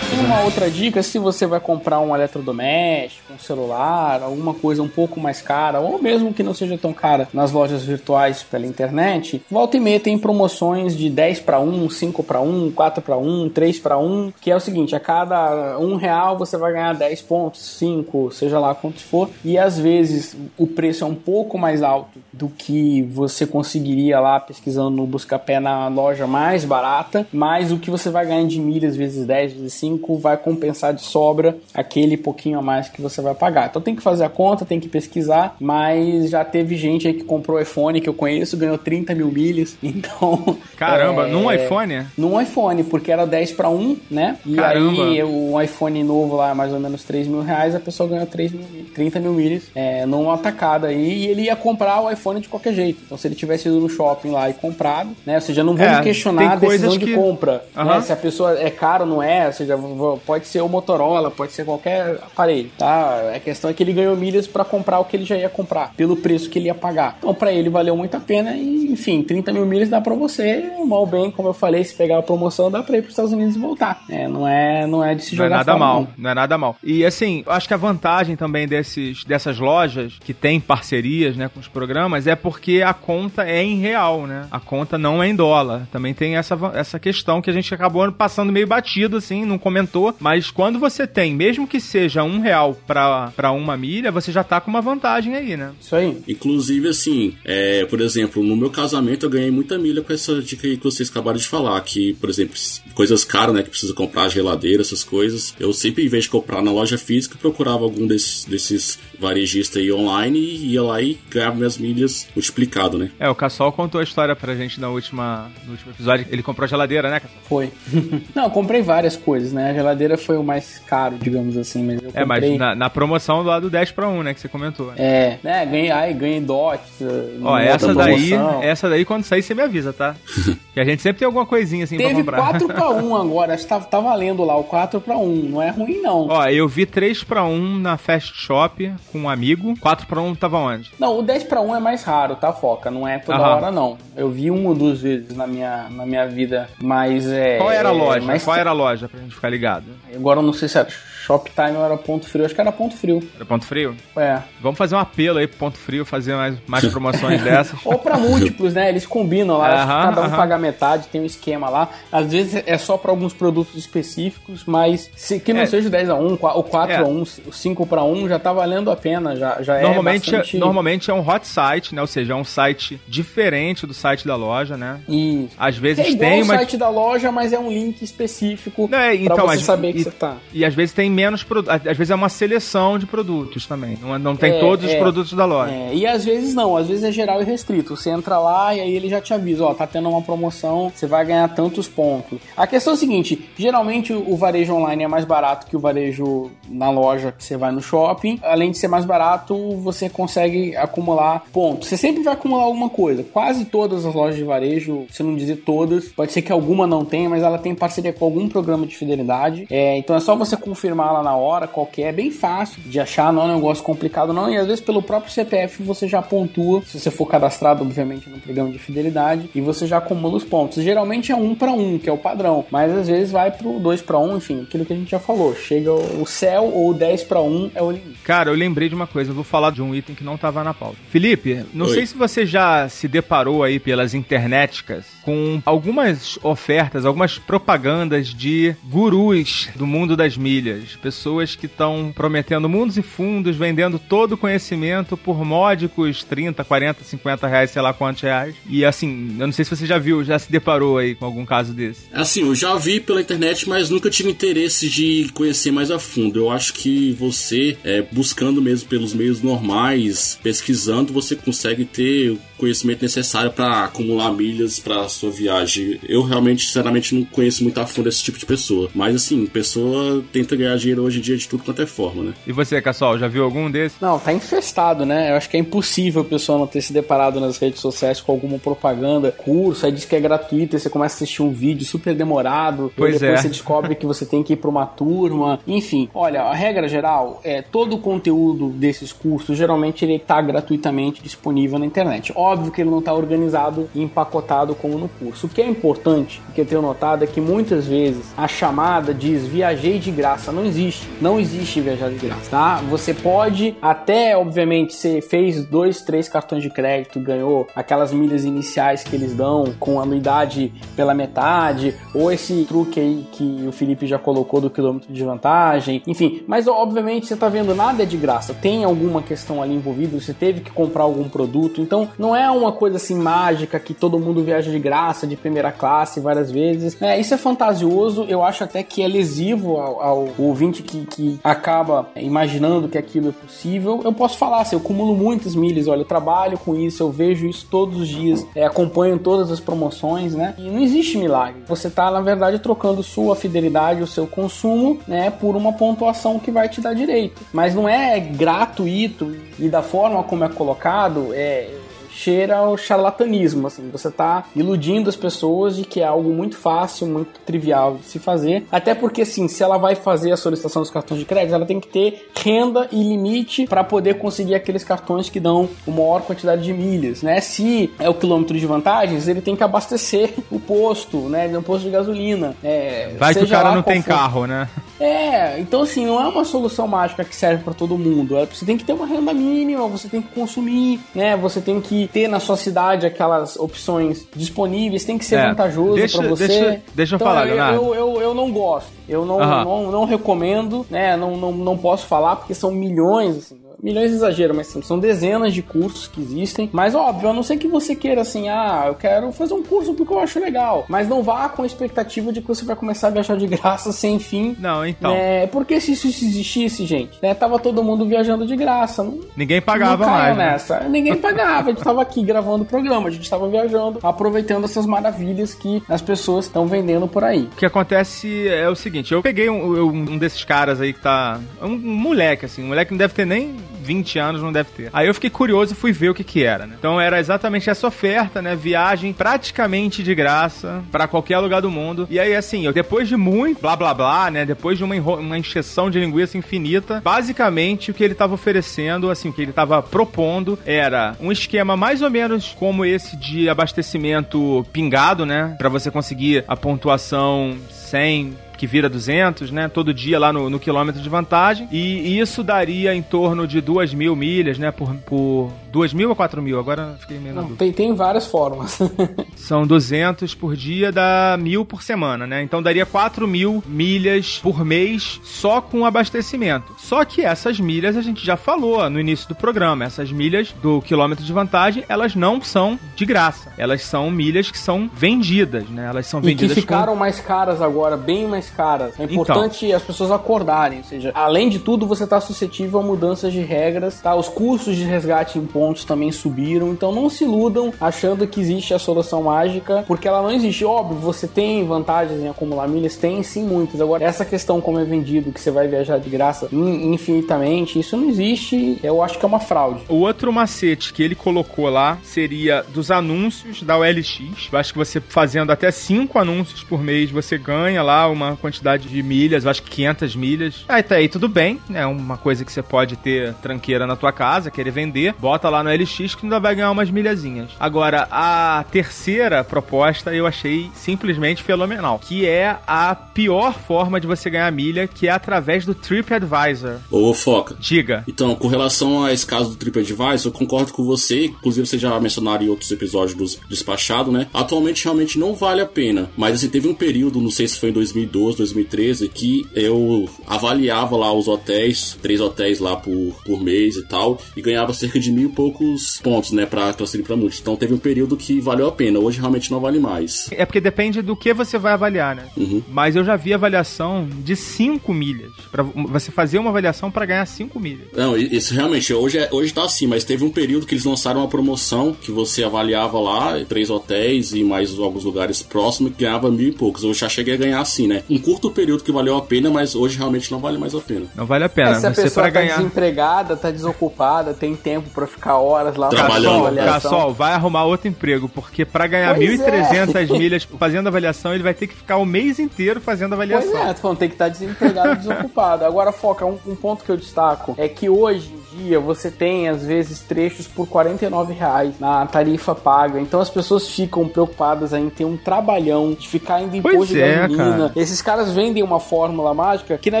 Uma outra dica, se você vai comprar um eletrodoméstico, um celular, alguma coisa um pouco mais cara, ou mesmo que não seja tão cara nas lojas virtuais pela internet, volta e meia tem promoções de 10 para 1, 5 para 1, 4 para 1, 3 para 1, que é o seguinte, a cada um real você vai ganhar 10 pontos, 5, seja lá quantos for, e às vezes o preço é um pouco mais alto do que você conseguiria lá pesquisando no Buscapé na loja mais barata, mas o que você vai ganhar de milhas vezes 10, vezes 5 vai compensar de sobra aquele pouquinho a mais que você vai pagar. Então tem que fazer a conta, tem que pesquisar, mas já teve gente aí que comprou iPhone que eu conheço, ganhou 30 mil milhas. Então. Caramba, é, num iPhone? Num iPhone, porque era 10 para 1, né? E Caramba. aí o iPhone novo lá, mais ou menos 3 mil reais, a pessoa ganhou 3 mil, 30 mil milhas é, numa atacada aí e ele ia comprar o iPhone de qualquer jeito. Então se ele tivesse ido no shopping lá e comprado, né? Ou seja, não vamos é, questionar a decisão que... de compra. Uhum. Né? Se a pessoa é caro ou não é, ou seja, pode ser o Motorola, pode ser qualquer aparelho, tá? A questão é que ele ganhou milhas para comprar o que ele já ia comprar, pelo preço que ele ia pagar. Então, para ele valeu muito a pena e, enfim, 30 mil milhas dá para você, mal bem, como eu falei, se pegar a promoção, dá pra ir pros Estados Unidos e voltar. É, não é, não é de se jogar Não é nada fora, mal, não. não é nada mal. E assim, eu acho que a vantagem também desses, dessas lojas que tem parcerias, né, com os programas é porque a conta é em real, né? A conta não é em dólar. Também tem essa, essa questão que a gente acabou passando meio batido, assim, não comentou. Mas quando você tem, mesmo que seja um real pra, pra uma milha, você já tá com uma vantagem aí, né? Isso aí. Inclusive, assim, é, por exemplo, no meu casamento eu ganhei muita milha com essa dica aí que vocês acabaram de falar. Que, por exemplo, coisas caras, né? Que precisa comprar geladeira, essas coisas. Eu sempre, em vez de comprar na loja física, procurava algum desses, desses varejistas aí online e ia lá e ganhava minhas milhas multiplicado, né? É, o Cassol contou a história pra gente na última, no último episódio. Ele comprou a geladeira, né, Cassol? Foi. não, eu comprei várias coisas, né? A geladeira foi o mais caro, digamos assim, mas eu É, mas comprei... na, na promoção do lado 10 pra 1, né, que você comentou. É, né? Ganhei, ai, ganhei dots. uh, Ó, essa daí, essa daí quando sair você me avisa, tá? que a gente sempre tem alguma coisinha assim Teve pra comprar. 4 pra 1 agora, acho que tá, tá valendo lá o 4 pra 1. Não é ruim, não. Ó, eu vi 3 pra 1 na Fast Shop com um amigo. 4 pra 1 tava onde? Não, o 10 pra 1 é mais raro, tá, Foca? Não é toda Aham. hora, não. Eu vi uma ou duas vezes na minha, na minha vida, mas é... Qual era a é, loja? mas Qual era a loja pra gente ficar ligado? Agora eu não sei se era Shoptime ou era Ponto Frio. Acho que era Ponto Frio. Era Ponto Frio? É. Vamos fazer um apelo aí pro Ponto Frio, fazer mais, mais promoções dessas. Ou pra múltiplos, né? Eles combinam lá, acho que Aham, cada um aham. paga metade, tem um esquema lá. Às vezes é só pra alguns produtos específicos, mas se, que não É. seja o 10 a 1, qua- o 4 É. a 1, o 5 pra 1, já tá valendo a pena, já, já Normalmente, é bastante... normalmente é um hot site, né? Ou seja, é um site diferente do site da loja, né? Isso. Às vezes É igual tem, o mas. site da loja, mas é um link específico Não, é, pra então, você mas- saber que e- você tá. E às vezes tem menos produtos. Às vezes é uma seleção de produtos também. Não, é- não tem É, todos os é. produtos da loja. É, e às vezes não, às vezes é geral e restrito. Você entra lá e aí ele já te avisa, ó, tá tendo uma promoção, você vai ganhar tantos pontos. A questão é a seguinte, geralmente o varejo online é mais barato que o varejo na loja que você vai no shopping. Além de ser mais barato, você consegue acumular pontos. Você sempre vai acumular alguma coisa. Quase todas as lojas de varejo, se não dizer todas, pode ser que alguma não tenha, mas ela tem parceria com algum programa de fidelidade. É, então é só você confirmar lá na hora qualquer, é bem fácil de achar, não é um negócio complicado não, e às vezes pelo próprio CPF você já pontua, se você for cadastrado obviamente no programa de fidelidade, e você já acumula os pontos. Geralmente é um para um, que é o padrão, mas às vezes vai pro 2 para 1, enfim, aquilo que a gente já falou, chega o céu ou 10 para 1 é o limite. Cara, eu lembrei de uma coisa, eu vou falar de um item que não tava na pauta. Felipe, não Oi. sei se você já se deparou aí pelas internéticas com algumas ofertas, algumas propagandas de gurus do mundo das milhas. Pessoas que estão prometendo mundos e fundos, vendendo todo o conhecimento por módicos 30, 40, 50 reais, sei lá quantos reais. E assim, eu não sei se você já viu, já se deparou aí com algum caso desse. Assim, eu já vi pela internet, mas nunca tive interesse de conhecer mais a fundo. Eu acho que você, é, buscando mesmo pelos meios normais, pesquisando, você consegue ter conhecimento necessário para acumular milhas para sua viagem. Eu realmente, sinceramente, não conheço muito a fundo esse tipo de pessoa. Mas assim, pessoa tenta ganhar dinheiro hoje em dia de tudo quanto é forma, né? E você, Cassol, já viu algum desses? Não, tá infestado, né? Eu acho que é impossível a pessoa não ter se deparado nas redes sociais com alguma propaganda, curso, aí diz que é gratuito, aí você começa a assistir um vídeo super demorado, Pois e depois é. você descobre que você tem que ir pra uma turma. Enfim, olha, a regra geral é todo o conteúdo desses cursos, geralmente ele tá gratuitamente disponível na internet. Óbvio que ele não tá organizado e empacotado como no curso. O que é importante, que eu tenho notado, é que muitas vezes a chamada diz viajei de graça. Não existe. Não existe viajar de graça, tá? Você pode até, obviamente, você fez dois, três cartões de crédito, ganhou aquelas milhas iniciais que eles dão com anuidade pela metade, ou esse truque aí que o Felipe já colocou do quilômetro de vantagem, enfim. Mas obviamente você tá vendo nada é de graça. Tem alguma questão ali envolvida, você teve que comprar algum produto, então não é uma coisa assim mágica que todo mundo viaja de graça, de primeira classe várias vezes. É, isso é fantasioso, eu acho até que é lesivo ao, ao ouvinte que, que acaba imaginando que aquilo é possível. Eu posso falar, assim, eu acumulo muitas milhas, olha, eu trabalho com isso, eu vejo isso todos os dias, é, acompanho todas as promoções, né? E não existe milagre. Você tá, na verdade, trocando sua fidelidade, o seu consumo, né, por uma pontuação que vai te dar direito. Mas não é gratuito e da forma como é colocado, é cheira ao charlatanismo, assim. Você tá iludindo as pessoas de que é algo muito fácil, muito trivial de se fazer. Até porque, assim, se ela vai fazer a solicitação dos cartões de crédito, ela tem que ter renda e limite para poder conseguir aqueles cartões que dão uma maior quantidade de milhas, né? Se é o quilômetro de vantagens, ele tem que abastecer o posto, né? Um posto de gasolina. É, vai que o cara não tem for. carro, né? É, então assim, não é uma solução mágica que serve para todo mundo. É, você tem que ter uma renda mínima, você tem que consumir, né? Você tem que ter na sua cidade aquelas opções disponíveis, tem que ser é, vantajoso para você. Deixa, deixa então, eu falar, eu, eu, eu, eu, não gosto. Eu não, uhum. não, não recomendo, né? Não, não, não posso falar porque são milhões, assim milhões de exagero, mas são dezenas de cursos que existem. Mas óbvio, a não ser que você queira assim, ah, eu quero fazer um curso porque eu acho legal. Mas não vá com a expectativa de que você vai começar a viajar de graça sem fim. Não, então. É, porque se isso existisse, gente, né? Tava todo mundo viajando de graça. Não, Ninguém pagava não mais. Né? Nessa. Né? Ninguém pagava. A gente tava aqui gravando o programa, a gente tava viajando, aproveitando essas maravilhas que as pessoas estão vendendo por aí. O que acontece é o seguinte: eu peguei um, um desses caras aí que tá. Um moleque, assim, um moleque que não deve ter nem 20 anos não deve ter. Aí eu fiquei curioso e fui ver o que que era, né? Então era exatamente essa oferta, né? Viagem praticamente de graça para qualquer lugar do mundo. E aí, assim, eu depois de muito blá blá blá, né? Depois de uma, uma encheção de linguiça infinita, basicamente o que ele tava oferecendo, assim, o que ele tava propondo era um esquema mais ou menos como esse de abastecimento pingado, né? Para você conseguir a pontuação 100 que vira 200, né? Todo dia lá no, no quilômetro de vantagem. E isso daria em torno de 2 mil milhas, né? Por, por 2 mil ou 4 mil? Agora fiquei meio Não, tem, tem várias formas. São 200 por dia, dá mil por semana, né? Então daria 4 mil milhas por mês só com abastecimento. Só que essas milhas a gente já falou no início do programa. Essas milhas do quilômetro de vantagem, elas não são de graça. Elas são milhas que são vendidas, né? Elas são vendidas. E que ficaram com... mais caras agora, bem mais caras. É importante então. as pessoas acordarem. Ou seja, além de tudo, você está suscetível a mudanças de regras, tá? Os custos de resgate em pontos também subiram. Então não se iludam achando que existe a solução mágica, porque ela não existe. Óbvio, você tem vantagens em acumular milhas, tem sim muitas. Agora, essa questão como é vendido, que você vai viajar de graça infinitamente, isso não existe. Eu acho que é uma fraude. O outro macete que ele colocou lá seria dos anúncios da OLX. Eu acho que você fazendo até cinco anúncios por mês, você ganha lá uma quantidade de milhas, eu acho que 500 milhas. Aí tá aí tudo bem, é né? uma coisa que você pode ter tranqueira na tua casa, querer vender, bota lá no LX que ainda vai ganhar umas milhazinhas. Agora, a terceira proposta eu achei simplesmente fenomenal, que é a pior forma de você ganhar milha, que é através do TripAdvisor. Ô, Foca. Diga. Então, com relação a esse caso do TripAdvisor, eu concordo com você, inclusive você já mencionaram em outros episódios dos Despachados, né? Atualmente realmente não vale a pena, mas assim, teve um período, não sei se foi em 2012, 2013, que eu avaliava lá os hotéis, três hotéis lá por, por mês e tal, e ganhava cerca de mil poucos pontos, né, pra transferir pra multi. Então teve um período que valeu a pena. Hoje realmente não vale mais. É porque depende do que você vai avaliar, né? Uhum. Mas eu já vi avaliação de 5 milhas. para você fazer uma avaliação para ganhar 5 milhas. Não, isso realmente, hoje, é, hoje tá assim, mas teve um período que eles lançaram uma promoção que você avaliava lá, três hotéis e mais alguns lugares próximos, que ganhava mil e poucos. Eu já cheguei a ganhar assim, né? Um curto período que valeu a pena, mas hoje realmente não vale mais a pena. Não vale a pena. É, se a você pessoa tá ganhar... desempregada, tá desocupada, tem tempo para ficar horas lá trabalhando. Cassol, vai arrumar outro emprego, porque para ganhar pois 1.300 é. milhas fazendo avaliação, ele vai ter que ficar o mês inteiro fazendo avaliação. Pois é, tu falando, tem que estar desempregado e desocupado. Agora, foca, um, um, ponto que eu destaco é que hoje em dia você tem, às vezes, trechos por 49 reais na tarifa paga. Então as pessoas ficam preocupadas em ter um trabalhão, de ficar indo em posto de é, gasolina. Cara. Esses caras vendem uma fórmula mágica que, na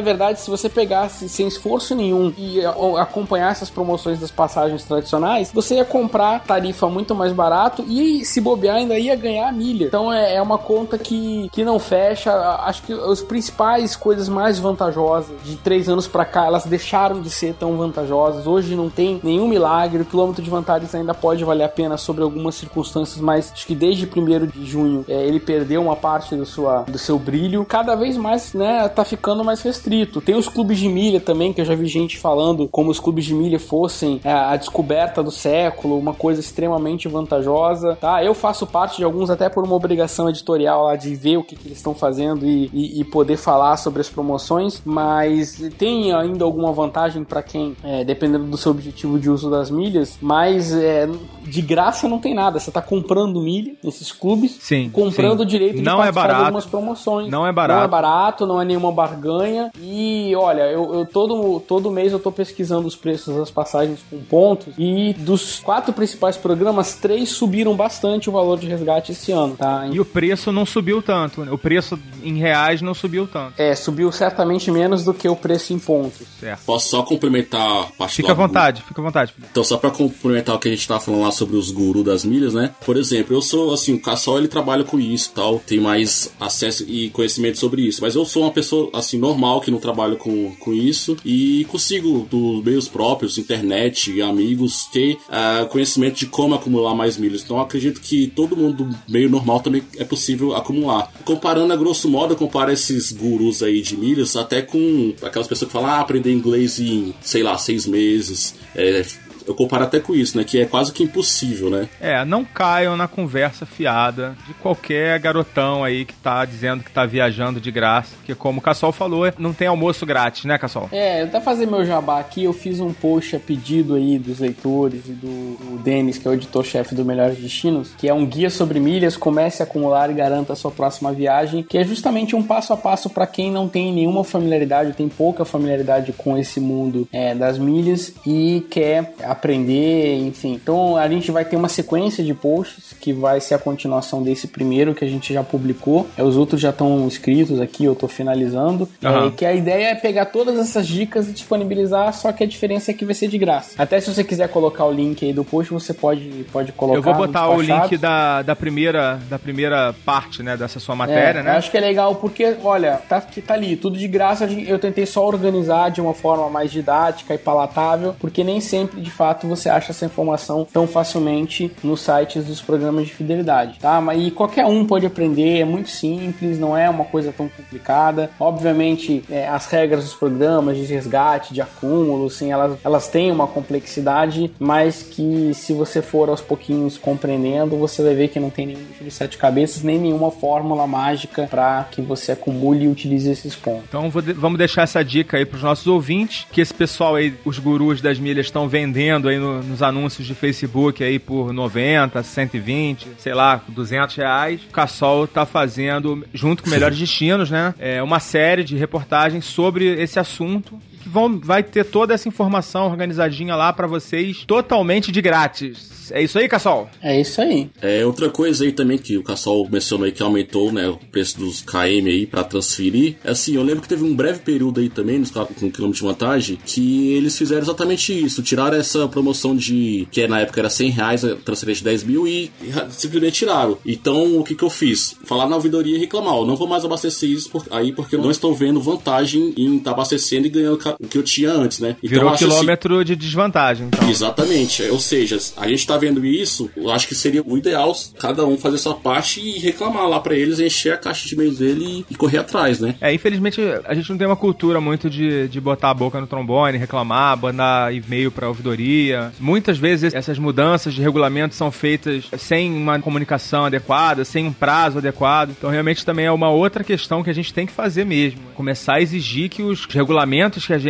verdade, se você pegasse sem esforço nenhum e acompanhar essas promoções das passagens tradicionais, você ia comprar tarifa muito mais barato e se bobear ainda ia ganhar milha. Então é, é uma conta que, que não fecha. Acho que as principais coisas mais vantajosas de três anos para cá, elas deixaram de ser tão vantajosas. Hoje não tem nenhum milagre. O quilômetro de vantagens ainda pode valer a pena sobre algumas circunstâncias, mas acho que desde 1 de junho é, ele perdeu uma parte do, sua, do seu brilho. Cada cada vez mais, né, tá ficando mais restrito. Tem os clubes de milha também, que eu já vi gente falando como os clubes de milha fossem é, a descoberta do século, uma coisa extremamente vantajosa, tá? Eu faço parte de alguns até por uma obrigação editorial lá de ver o que, que eles estão fazendo e, e, e, poder falar sobre as promoções, mas tem ainda alguma vantagem para quem, é, dependendo do seu objetivo de uso das milhas, mas é, de graça não tem nada. Você tá comprando milha nesses clubes, sim, comprando sim. direito de não é barato. algumas promoções. Não é barato. Não é barato, não é nenhuma barganha. E olha, eu, eu todo, todo mês eu tô pesquisando os preços das passagens com pontos e dos quatro principais programas, três subiram bastante o valor de resgate esse ano, tá? E o preço não subiu tanto, né? O preço em reais não subiu tanto. É, subiu certamente menos do que o preço em pontos. Certo. Posso só complementar a parte Fica à vontade, fica à vontade. Então, só para complementar o que a gente tava falando lá sobre os gurus das milhas, né? Por exemplo, eu sou, assim, o Cassol, ele trabalha com isso tal, tem mais acesso e conhecimento sobre isso. Mas eu sou uma pessoa, assim, normal, que não trabalha com, com isso e consigo, dos meios próprios, internet, amigos, ter uh, conhecimento de como acumular mais milhas. Então, acredito que todo mundo meio normal também é possível acumular. Comparando a grosso modo, eu comparo esses gurus aí de milhas até com aquelas pessoas que falam, ah, aprender inglês em, sei lá, seis meses, é, eu comparo até com isso, né? Que é quase que impossível, né? É, não caiam na conversa fiada de qualquer garotão aí que tá dizendo que tá viajando de graça. Porque, como o Cassol falou, não tem almoço grátis, né, Cassol? É, até fazer meu jabá aqui, eu fiz um post a pedido aí dos leitores e do, do Denis, que é o editor-chefe do Melhores Destinos, que é um guia sobre milhas, comece a acumular e garanta a sua próxima viagem, que é justamente um passo a passo para quem não tem nenhuma familiaridade, tem pouca familiaridade com esse mundo é, das milhas e quer aprender, enfim. Então a gente vai ter uma sequência de posts que vai ser a continuação desse primeiro que a gente já publicou. É, os outros já estão escritos aqui, eu estou finalizando. Uhum. É, que a ideia é pegar todas essas dicas e disponibilizar, só que a diferença é que vai ser de graça. Até se você quiser colocar o link aí do post, você pode, pode colocar. Eu vou botar o link da, da, primeira, da primeira parte, né, dessa sua matéria, é, né? Eu acho que é legal porque, olha, tá, tá ali, tudo de graça. Eu tentei só organizar de uma forma mais didática e palatável, porque nem sempre, de fato, fato você acha essa informação tão facilmente nos sites dos programas de fidelidade, tá? Mas e qualquer um pode aprender, é muito simples, não é uma coisa tão complicada. Obviamente, é, as regras dos programas de resgate, de acúmulo, assim, elas, elas têm uma complexidade, mas que se você for aos pouquinhos compreendendo, você vai ver que não tem nenhum de sete cabeças, nem nenhuma fórmula mágica para que você acumule e utilize esses pontos. Então de vamos deixar essa dica aí para os nossos ouvintes, que esse pessoal aí, os gurus das milhas estão vendendo aí no, nos anúncios de Facebook aí por 90, 120, sei lá, 200 reais. O Cassol tá fazendo, junto com Melhores Destinos, né? É uma série de reportagens sobre esse assunto vão, vai ter toda essa informação organizadinha lá para vocês totalmente de grátis. É isso aí, Cassol? É isso aí. É outra coisa aí também que o Cassol mencionou aí que aumentou, né, o preço dos KM aí para transferir. É assim, eu lembro que teve um breve período aí também nos no quilômetro de vantagem que eles fizeram exatamente isso, tiraram essa promoção de que na época era 100 reais, transferência de 10 mil e simplesmente tiraram. Então o que que eu fiz? Falar na ouvidoria e reclamar, ó, não vou mais abastecer isso por, aí porque eu não estou vendo vantagem em estar tá abastecendo e ganhando o que eu tinha antes, né? Então, Virou quilômetro assim, de desvantagem. Então. Exatamente. Ou seja, a gente tá vendo isso, eu acho que seria o ideal cada um fazer sua parte e reclamar lá para eles, encher a caixa de e-mails dele e, correr atrás, né? É, infelizmente a gente não tem uma cultura muito de, de botar a boca no trombone, reclamar, mandar e-mail pra ouvidoria. Muitas vezes essas mudanças de regulamento são feitas sem uma comunicação adequada, sem um prazo adequado. Então realmente também é uma outra questão que a gente tem que fazer mesmo. Começar a exigir que os regulamentos que a gente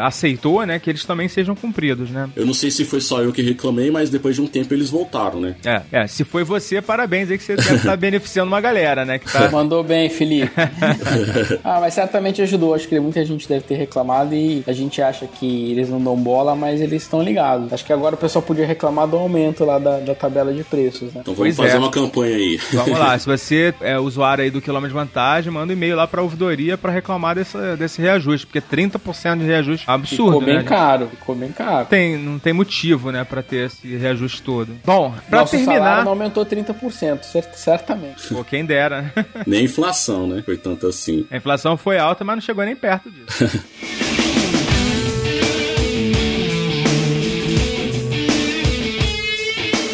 aceitou, né, que eles também sejam cumpridos, né? Eu não sei se foi só eu que reclamei, mas depois de um tempo eles voltaram, né? É, é se foi você, parabéns aí que você deve estar beneficiando uma galera, né? Que tá... Mandou bem, Felipe. ah, mas certamente ajudou. Acho que muita gente deve ter reclamado e a gente acha que eles não dão bola, mas eles estão ligados. Acho que agora o pessoal podia reclamar do aumento lá da, da tabela de preços, né? Então vamos pois fazer é. uma campanha aí. Vamos lá, se você é usuário aí do quilômetro de vantagem, manda um e-mail lá pra ouvidoria pra reclamar desse, desse reajuste, porque 30% de reajuste absurdo, Ficou bem né, caro, ficou bem caro. Tem, não tem motivo, né, pra ter esse reajuste todo. Bom, pra Nosso terminar. não aumentou 30%, certamente. Pô, quem dera. nem a inflação, né? Foi tanto assim. A inflação foi alta, mas não chegou nem perto disso.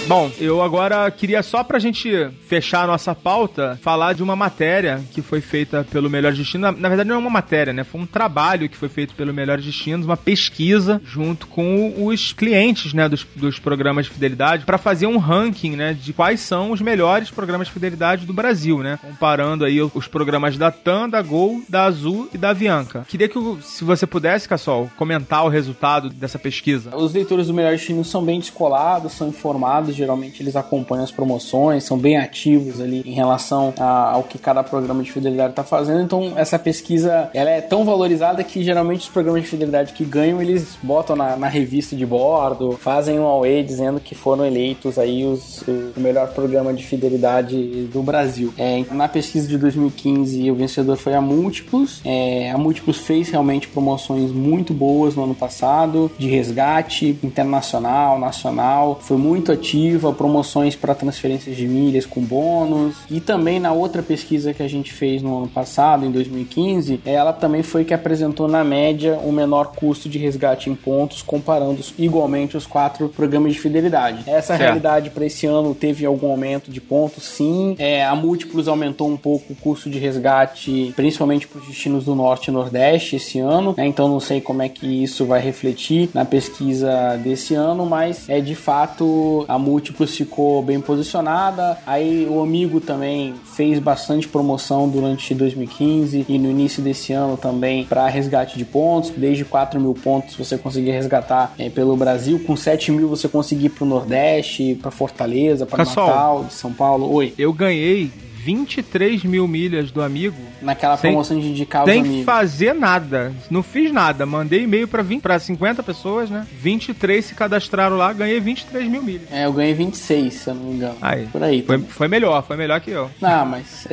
Bom, eu agora queria só pra gente fechar a nossa pauta, falar de uma matéria que foi feita pelo Melhores Destinos. Na, na verdade, não é uma matéria, né? Foi um trabalho que foi feito pelo Melhores Destinos, uma pesquisa junto com os clientes, né, dos, dos programas de fidelidade, para fazer um ranking, né, de quais são os melhores programas de fidelidade do Brasil, né? Comparando aí os programas da TAM, da Gol, da Azul e da Avianca. Queria que, se você pudesse, Cassol, comentar o resultado dessa pesquisa. Os leitores do Melhores Destinos são bem descolados, são informados geralmente eles acompanham as promoções, são bem ativos ali em relação a, ao que cada programa de fidelidade está fazendo. Então, essa pesquisa ela é tão valorizada que geralmente os programas de fidelidade que ganham, eles botam na, na revista de bordo, fazem um away dizendo que foram eleitos aí os, o melhor programa de fidelidade do Brasil. É, na pesquisa de 2015, o vencedor foi a Múltiplos. É, a Múltiplos fez realmente promoções muito boas no ano passado, de resgate internacional, nacional, foi muito ativo promoções para transferências de milhas com bônus. E também na outra pesquisa que a gente fez no ano passado, em 2015, ela também foi que apresentou na média o menor custo de resgate em pontos, comparando igualmente os quatro programas de fidelidade. Essa certo. realidade para esse ano teve algum aumento de pontos, sim. É, a Múltiplos aumentou um pouco o custo de resgate, principalmente para os destinos do Norte e Nordeste esse ano. Né? Então não sei como é que isso vai refletir na pesquisa desse ano, mas é de fato a Múltiplos múltiplos ficou bem posicionada. Aí o Amigo também fez bastante promoção durante 2015 e no início desse ano também para resgate de pontos. Desde 4 mil pontos você conseguia resgatar é, pelo Brasil. Com 7 mil você conseguia ir para o Nordeste, para Fortaleza, para Natal, de São Paulo. Oi. Eu ganhei 23 mil milhas do amigo. Naquela promoção de indicar os amigos. Sem fazer nada. Não fiz nada. Mandei e-mail pra, 20, pra 50 pessoas, né? 23 se cadastraram lá, ganhei 23 mil milhas. É, eu ganhei 26, se eu não me engano. Aí. Por aí. Foi, foi melhor, foi melhor que eu. Não, mas.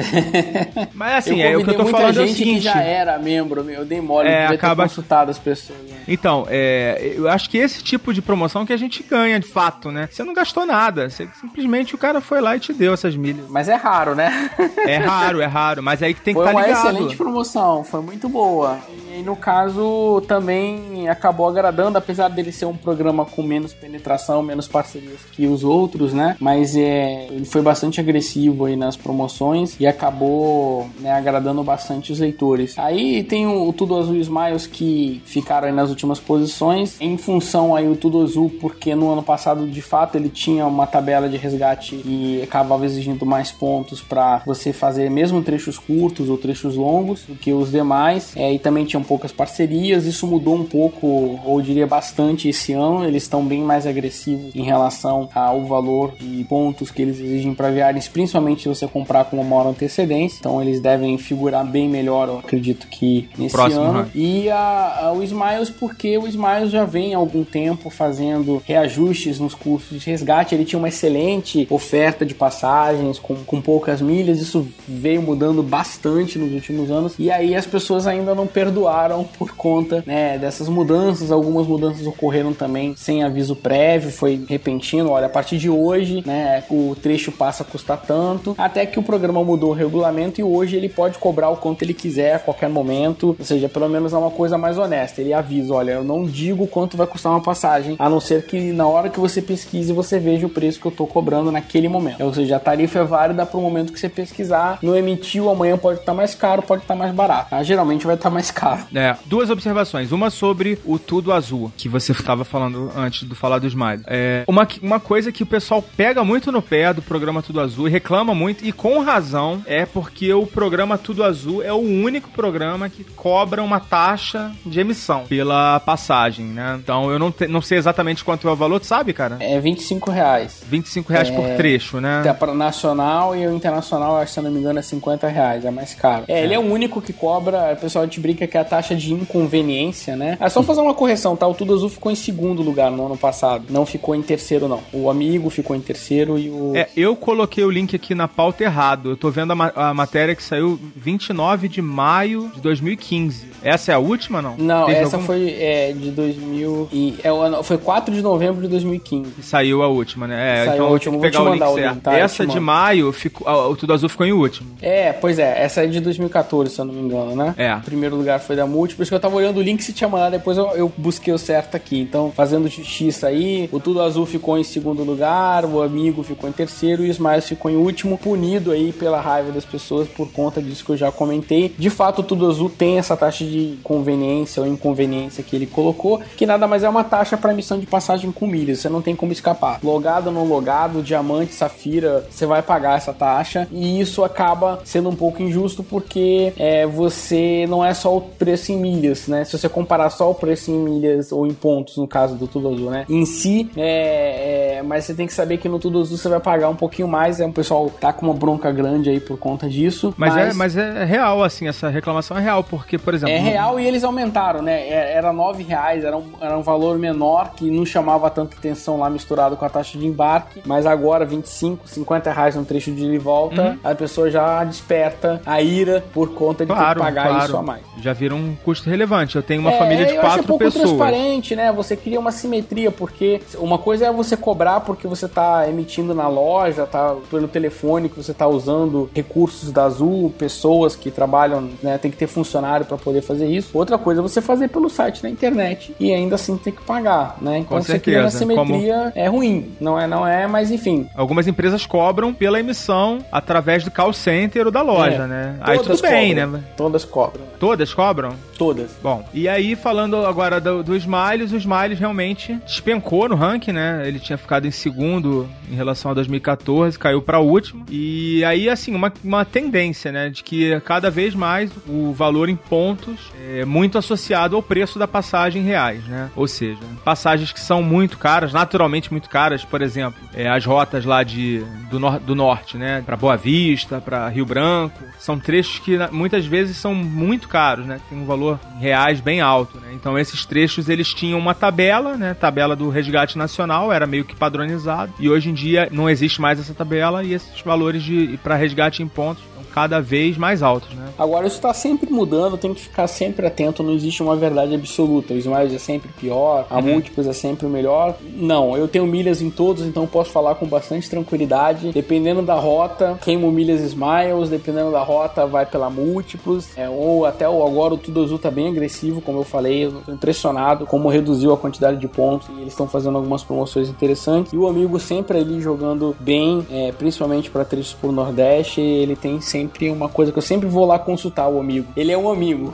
mas assim, é o que eu tô falando gente é o seguinte. que já era membro, eu dei mole, é, acaba... consultado as pessoas. Né? Então, é, eu acho que esse tipo de promoção que a gente ganha de fato, né? Você não gastou nada. Você, simplesmente o cara foi lá e te deu essas milhas. Mas é raro, né? É raro, é raro, mas aí que tem que estar tá ligado. Foi uma excelente promoção, foi muito boa. E no caso também acabou agradando, apesar dele ser um programa com menos penetração, menos parcerias que os outros, né? Mas é, ele foi bastante agressivo aí nas promoções e acabou né, agradando bastante os leitores. Aí tem o, o Tudo Azul Smiles que ficaram aí nas últimas posições, em função aí o Tudo Azul, porque no ano passado de fato ele tinha uma tabela de resgate e acabava exigindo mais pontos para você fazer mesmo trechos curtos ou trechos longos do que os demais. É, e também tinham poucas parcerias. Isso mudou um pouco, ou diria bastante, esse ano. Eles estão bem mais agressivos em relação ao valor de pontos que eles exigem para viagens, principalmente se você comprar com uma maior antecedência. Então eles devem figurar bem melhor, eu acredito que nesse Próximo, ano. Né? E a, a, o Smiles, porque o Smiles já vem há algum tempo fazendo reajustes nos custos de resgate. Ele tinha uma excelente oferta de passagens com, com poucas milhas. Isso veio mudando bastante nos últimos anos. E aí as pessoas ainda não perdoaram por conta né, dessas mudanças. Algumas mudanças ocorreram também sem aviso prévio, foi repentino. Olha, a partir de hoje, né, o trecho passa a custar tanto. Até que o programa mudou o regulamento e hoje ele pode cobrar o quanto ele quiser a qualquer momento. Ou seja, pelo menos é uma coisa mais honesta. Ele avisa: olha, eu não digo quanto vai custar uma passagem, a não ser que na hora que você pesquise você veja o preço que eu estou cobrando naquele momento. Ou seja, a tarifa é válida para o momento que você pesquisar. No emitiu, amanhã pode estar mais caro, pode estar mais barato. Tá? Geralmente vai estar mais caro. É, duas observações. Uma sobre o tudo azul, que você estava falando antes do falar do Smile. É, uma, uma coisa que o pessoal pega muito no pé do programa Tudo Azul e reclama muito, e com razão, é porque o programa Tudo Azul é o único programa que cobra uma taxa de emissão pela passagem, né? Então eu não, te, não sei exatamente quanto é o valor, tu sabe, cara? É 25 reais. 25 reais é, por trecho, né? É para nacional e o internacional, se eu não me engano, é 50 reais, é mais caro. É, é, ele é o único que cobra, o pessoal te brinca que é a taxa de inconveniência, né? É só fazer uma correção, tá? O Tudo Azul ficou em segundo lugar no ano passado, não ficou em terceiro, não. O amigo ficou em terceiro e o. É, eu coloquei o link aqui na pauta errado. Eu tô vendo a, ma a matéria que saiu 29 de maio de 2015. Essa é a última, não? Não, essa algum... foi. é de 2000 e é, foi 4 de novembro de 2015. Saiu a última, né? É, Saiu então a eu última, tinha que pegar vou o link certo. tá? Eu Essa de maio, ficou, Tudo Azul ficou em último. É, pois é, essa é de 2014, se eu não me engano, né? É. O primeiro lugar foi da Múltiplos, que eu tava olhando o link se tinha mandado, depois eu, eu busquei o certo aqui. Então, fazendo justiça aí, o Tudo Azul ficou em segundo lugar, o Amigo ficou em terceiro e o Smiles ficou em último, punido aí pela raiva das pessoas por conta disso que eu já comentei. De fato, o Tudo Azul tem essa taxa de conveniência ou inconveniência que ele colocou, que nada mais é uma taxa para emissão de passagem com milhas, você não tem como escapar. Logado ou não logado, diamante, safira, você vai pagar essa taxa e isso acaba sendo um pouco injusto porque é, você não é só o preço em milhas, né? Se você comparar só o preço em milhas ou em pontos, no caso do Tudo Azul, né? Em si, é, é, mas você tem que saber que no Tudo Azul você vai pagar um pouquinho mais, é um pessoal tá com uma bronca grande aí por conta disso. Mas, É, mas é real, assim, essa reclamação é real, porque, por exemplo. É real e eles aumentaram, né? É- Era nove reais, era um, era um valor menor que não chamava tanta atenção lá misturado com a taxa de embarque, mas agora 25, 50 reais no trecho de ida e volta, Uhum. a pessoa já desperta a ira por conta de ter Claro, que pagar claro. isso a mais. Já vira um custo relevante. Eu tenho uma É, família de eu acho quatro um pouco pessoas. transparente, né? Você cria uma simetria, porque uma coisa é você cobrar porque você tá emitindo na loja, tá pelo telefone que você tá usando recursos da Azul, pessoas que trabalham, né? Tem que ter funcionário para poder fazer isso. Outra coisa é você fazer pelo site na internet e ainda assim tem que pagar, né? Então Com você cria uma certeza, simetria, é ruim, não é, não é, mas enfim. Algumas empresas cobram pela emissão através do call center ou da loja, É, né? Aí todas tudo bem, cobram, né? Todas cobram. Todas cobram? Todas. Bom, e aí falando agora do, do Smiles, o Smiles realmente despencou no ranking, né? Ele tinha ficado em segundo em relação a 2014, caiu para último. E aí, assim, uma, uma tendência, né? De que cada vez mais o valor em pontos é muito associado ao preço da passagem em reais, né? Ou seja, passagens que são muito caras, naturalmente muito caras, por exemplo, é, as rotas lá de, do, nor do norte, né? Para Boa Vista, para Rio Branco, são trechos que muitas vezes são muito caros, né? Tem um valor em reais bem alto, né? Então esses trechos eles tinham uma tabela, né? Tabela do resgate nacional, era meio que padronizado. E hoje em dia não existe mais essa tabela e esses valores de para resgate em pontos cada vez mais altos, né? Agora, isso está sempre mudando, tem que ficar sempre atento, não existe uma verdade absoluta. O Smiles é sempre pior, a Múltiplos é sempre o melhor. Não, eu tenho milhas em todos, então posso falar com bastante tranquilidade. Dependendo da rota, queimo milhas Smiles, dependendo da rota, vai pela Múltiplos. É, ou até o, agora o Tudo Azul tá bem agressivo, como eu falei, eu tô impressionado como reduziu a quantidade de pontos e eles estão fazendo algumas promoções interessantes. E o amigo sempre ali jogando bem, é, principalmente para trechos por Nordeste, ele tem sempre uma coisa que eu sempre vou lá consultar o amigo. Ele é um amigo.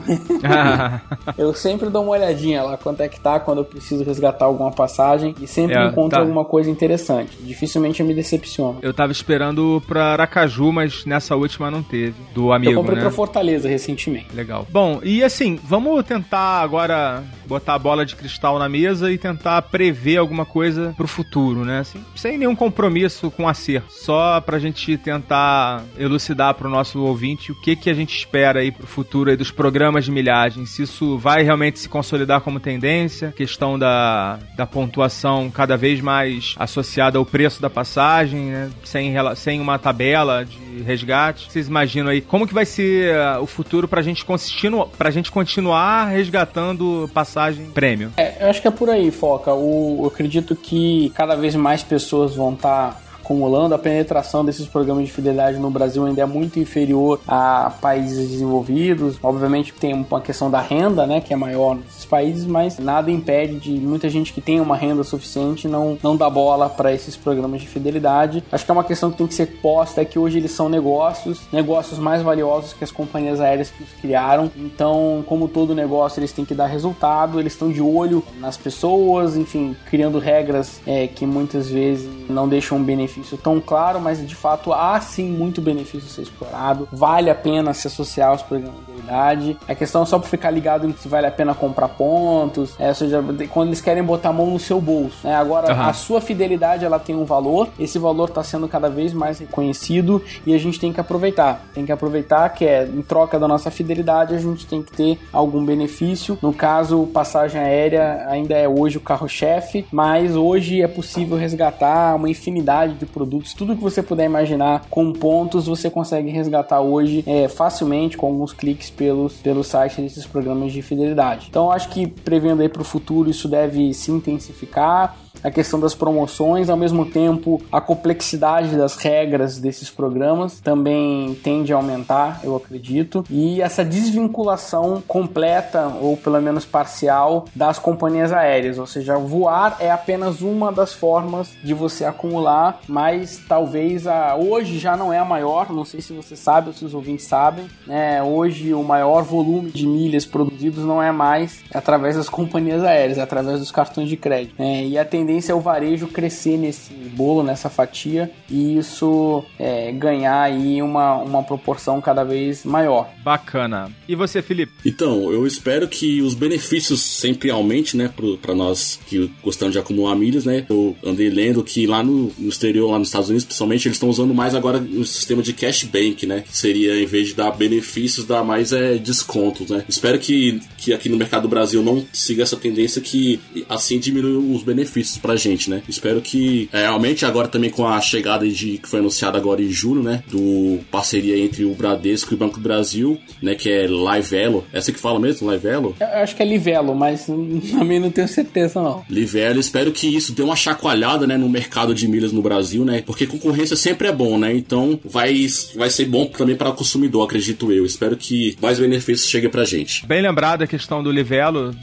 eu sempre dou uma olhadinha lá quanto é que tá quando eu preciso resgatar alguma passagem e sempre É, encontro tá. alguma coisa interessante. Dificilmente eu me decepciono. Eu tava esperando pra Aracaju, mas nessa última não teve. Do amigo, eu comprei né? pra Fortaleza recentemente. Legal. Bom, e assim, vamos tentar agora botar a bola de cristal na mesa e tentar prever alguma coisa pro futuro, né? Assim, sem nenhum compromisso com acerto. Só pra gente tentar elucidar pro nosso ouvinte o que que a gente espera aí pro futuro aí dos programas de milhagem. Se isso vai realmente se consolidar como tendência, questão da, da pontuação cada vez mais associada ao preço da passagem, né? Sem, sem uma tabela de resgate. Vocês imaginam aí como que vai ser ah, o futuro pra gente, continu pra gente continuar resgatando passagem prêmio? É, eu acho que é por aí, Foca. O, eu acredito que cada vez mais pessoas vão estar acumulando. A penetração desses programas de fidelidade no Brasil ainda é muito inferior a países desenvolvidos. Obviamente tem uma questão da renda, né, que é maior nesses países, mas nada impede de muita gente que tem uma renda suficiente não, não dar bola para esses programas de fidelidade. Acho que é uma questão que tem que ser posta é que hoje eles são negócios, negócios mais valiosos que as companhias aéreas que os criaram. Então, como todo negócio, eles têm que dar resultado, eles estão de olho nas pessoas, enfim, criando regras é, que muitas vezes não deixam um benefício tão claro, mas de fato há sim muito benefício a ser explorado. Vale a pena se associar aos programas de fidelidade. A questão é só para ficar ligado em se vale a pena comprar pontos, é, ou seja, quando eles querem botar a mão no seu bolso. Né? Agora, Aham. a sua fidelidade ela tem um valor, esse valor está sendo cada vez mais reconhecido e a gente tem que aproveitar. Tem que aproveitar que é em troca da nossa fidelidade a gente tem que ter algum benefício. No caso, passagem aérea ainda é hoje o carro-chefe, mas hoje é possível resgatar uma infinidade de produtos, tudo que você puder imaginar com pontos você consegue resgatar hoje é, facilmente com alguns cliques pelos, pelo site desses programas de fidelidade. Então acho que prevendo aí para o futuro isso deve se intensificar a questão das promoções, ao mesmo tempo a complexidade das regras desses programas também tende a aumentar, eu acredito, e essa desvinculação completa ou pelo menos parcial das companhias aéreas, ou seja, voar é apenas uma das formas de você acumular, mas talvez a hoje já não é a maior, não sei se você sabe ou se os ouvintes sabem, né? Hoje o maior volume de milhas produzidos não é mais através das companhias aéreas, é através dos cartões de crédito. Né? E a tendência é o varejo crescer nesse bolo, nessa fatia, e isso é, ganhar aí uma, uma proporção cada vez maior. Bacana. E você, Felipe? Então, eu espero que os benefícios sempre aumentem, né, para nós que gostamos de acumular milhas, né? Eu andei lendo que lá no, no exterior, lá nos Estados Unidos, principalmente, eles estão usando mais agora o sistema de cashback, né? Que seria, em vez de dar benefícios, dar mais é, descontos, né? Espero que, que aqui no mercado do Brasil não siga essa tendência que assim diminui os benefícios pra gente, né? Espero que é, aumente agora também com a chegada de que foi anunciada agora em julho, né? Do parceria entre o Bradesco e o Banco do Brasil, né? Que é Livelo. É assim que fala mesmo, Livelo? Eu acho que é Livelo, mas também não tenho certeza não. Livelo, espero que isso dê uma chacoalhada, né? No mercado de milhas no Brasil, né? Porque concorrência sempre é bom, né? Então vai, vai ser bom também para o consumidor, acredito eu. Espero que mais benefícios cheguem pra gente. Bem lembrado a questão do Livelo,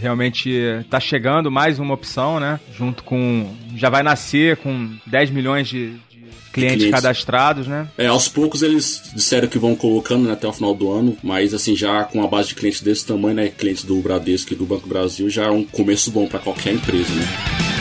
realmente tá chegando mais uma opção, né? Junto com. Já vai nascer com 10 milhões de, clientes, clientes, cadastrados, né? É, aos poucos eles disseram que vão colocando né, até o final do ano, mas assim, já com a base de clientes desse tamanho, né? Clientes do Bradesco e do Banco Brasil, já é um começo bom para qualquer empresa, né?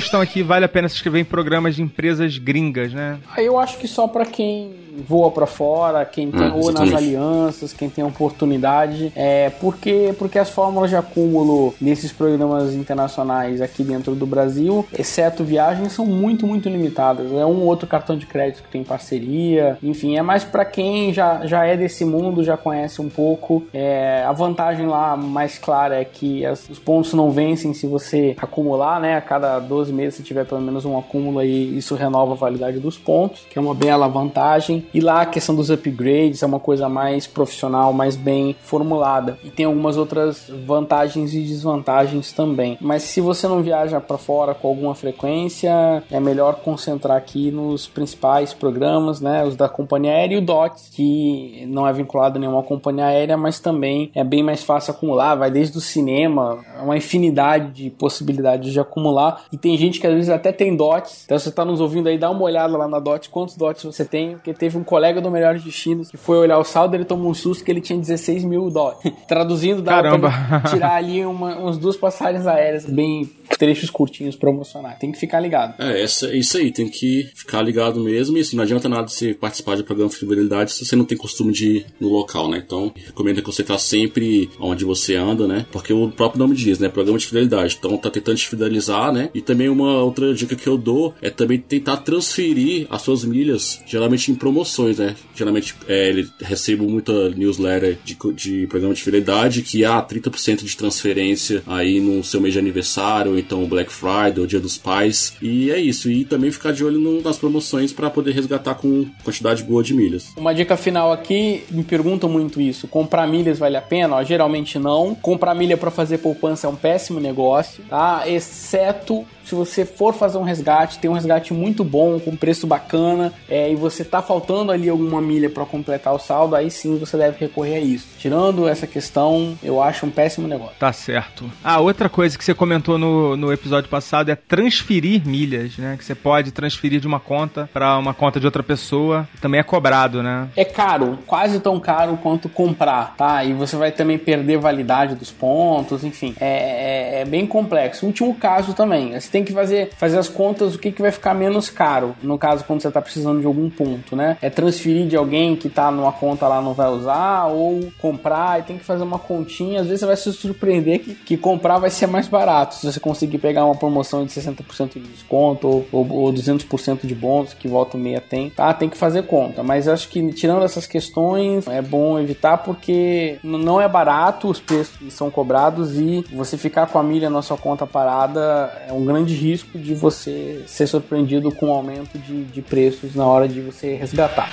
Questão aqui, vale a pena se inscrever em programas de empresas gringas, né? Eu acho que só para quem voa para fora, quem tem ah, ou nas alianças, quem tem oportunidade, é porque porque as fórmulas de acúmulo nesses programas internacionais aqui dentro do Brasil, exceto viagens, são muito muito limitadas. É um outro cartão de crédito que tem parceria, enfim, é mais para quem já, já é desse mundo, já conhece um pouco. É, a vantagem lá mais clara é que as, os pontos não vencem se você acumular, né? A cada 12 meses, se tiver pelo menos um acúmulo aí, isso renova a validade dos pontos, que é uma bela vantagem. E lá a questão dos upgrades é uma coisa mais profissional, mais bem formulada. E tem algumas outras vantagens e desvantagens também. Mas se você não viaja para fora com alguma frequência, é melhor concentrar aqui nos principais programas, né? Os da companhia aérea e o DOTS, que não é vinculado a nenhuma companhia aérea, mas também é bem mais fácil acumular, vai desde o cinema, uma infinidade de possibilidades de acumular. E tem gente que às vezes até tem DOTS. Então você está nos ouvindo aí, dá uma olhada lá na DOTS, quantos DOTS você tem, porque teve um colega do Melhores Destinos que foi olhar o saldo, ele tomou um susto que ele tinha 16 mil dólares. Traduzindo, dá pra tirar ali uma, umas duas passagens aéreas bem trechos curtinhos promocionais. Tem que ficar ligado. É, essa, isso aí, tem que ficar ligado mesmo. E assim, não adianta nada você participar de programa de fidelidade se você não tem costume de ir no local, né? Então, recomendo que você tá sempre onde você anda, né? Porque o próprio nome diz, né? Programa de fidelidade. Então, tá tentando te fidelizar, né? E também uma outra dica que eu dou é também tentar transferir as suas milhas, geralmente em promoções, né? Geralmente, é, recebo muita newsletter de, de programa de fidelidade que há 30% de transferência aí no seu mês de aniversário, então o Black Friday, o Dia dos Pais. E é isso. E também ficar de olho no, nas promoções para poder resgatar com quantidade boa de milhas. Uma dica final aqui, me perguntam muito isso. Comprar milhas vale a pena? Ó, geralmente não. Comprar milha para fazer poupança é um péssimo negócio, tá? Exceto se você for fazer um resgate, tem um resgate muito bom, com preço bacana, é, e você tá faltando ali alguma milha para completar o saldo, aí sim você deve recorrer a isso. Tirando essa questão, eu acho um péssimo negócio. Tá certo. Ah, outra coisa que você comentou no, no episódio passado é transferir milhas, né? Que você pode transferir de uma conta para uma conta de outra pessoa. Também é cobrado, né? É caro, quase tão caro quanto comprar, tá? E você vai também perder validade dos pontos, enfim. É, é, é bem complexo. Último caso também, tem que fazer, fazer as contas o que, que vai ficar menos caro, no caso quando você está precisando de algum ponto, né? é transferir de alguém que tá numa conta lá não vai usar, ou comprar e tem que fazer uma continha. Às vezes você vai se surpreender que, que comprar vai ser mais barato se você conseguir pegar uma promoção de 60% de desconto ou, ou, ou 200% de bônus que volta meia tem. Tá, tem que fazer conta. Mas acho que tirando essas questões é bom evitar porque não é barato os preços que são cobrados e você ficar com a milha na sua conta parada é um grande risco de você ser surpreendido com o um aumento de, de preços na hora de você resgatar.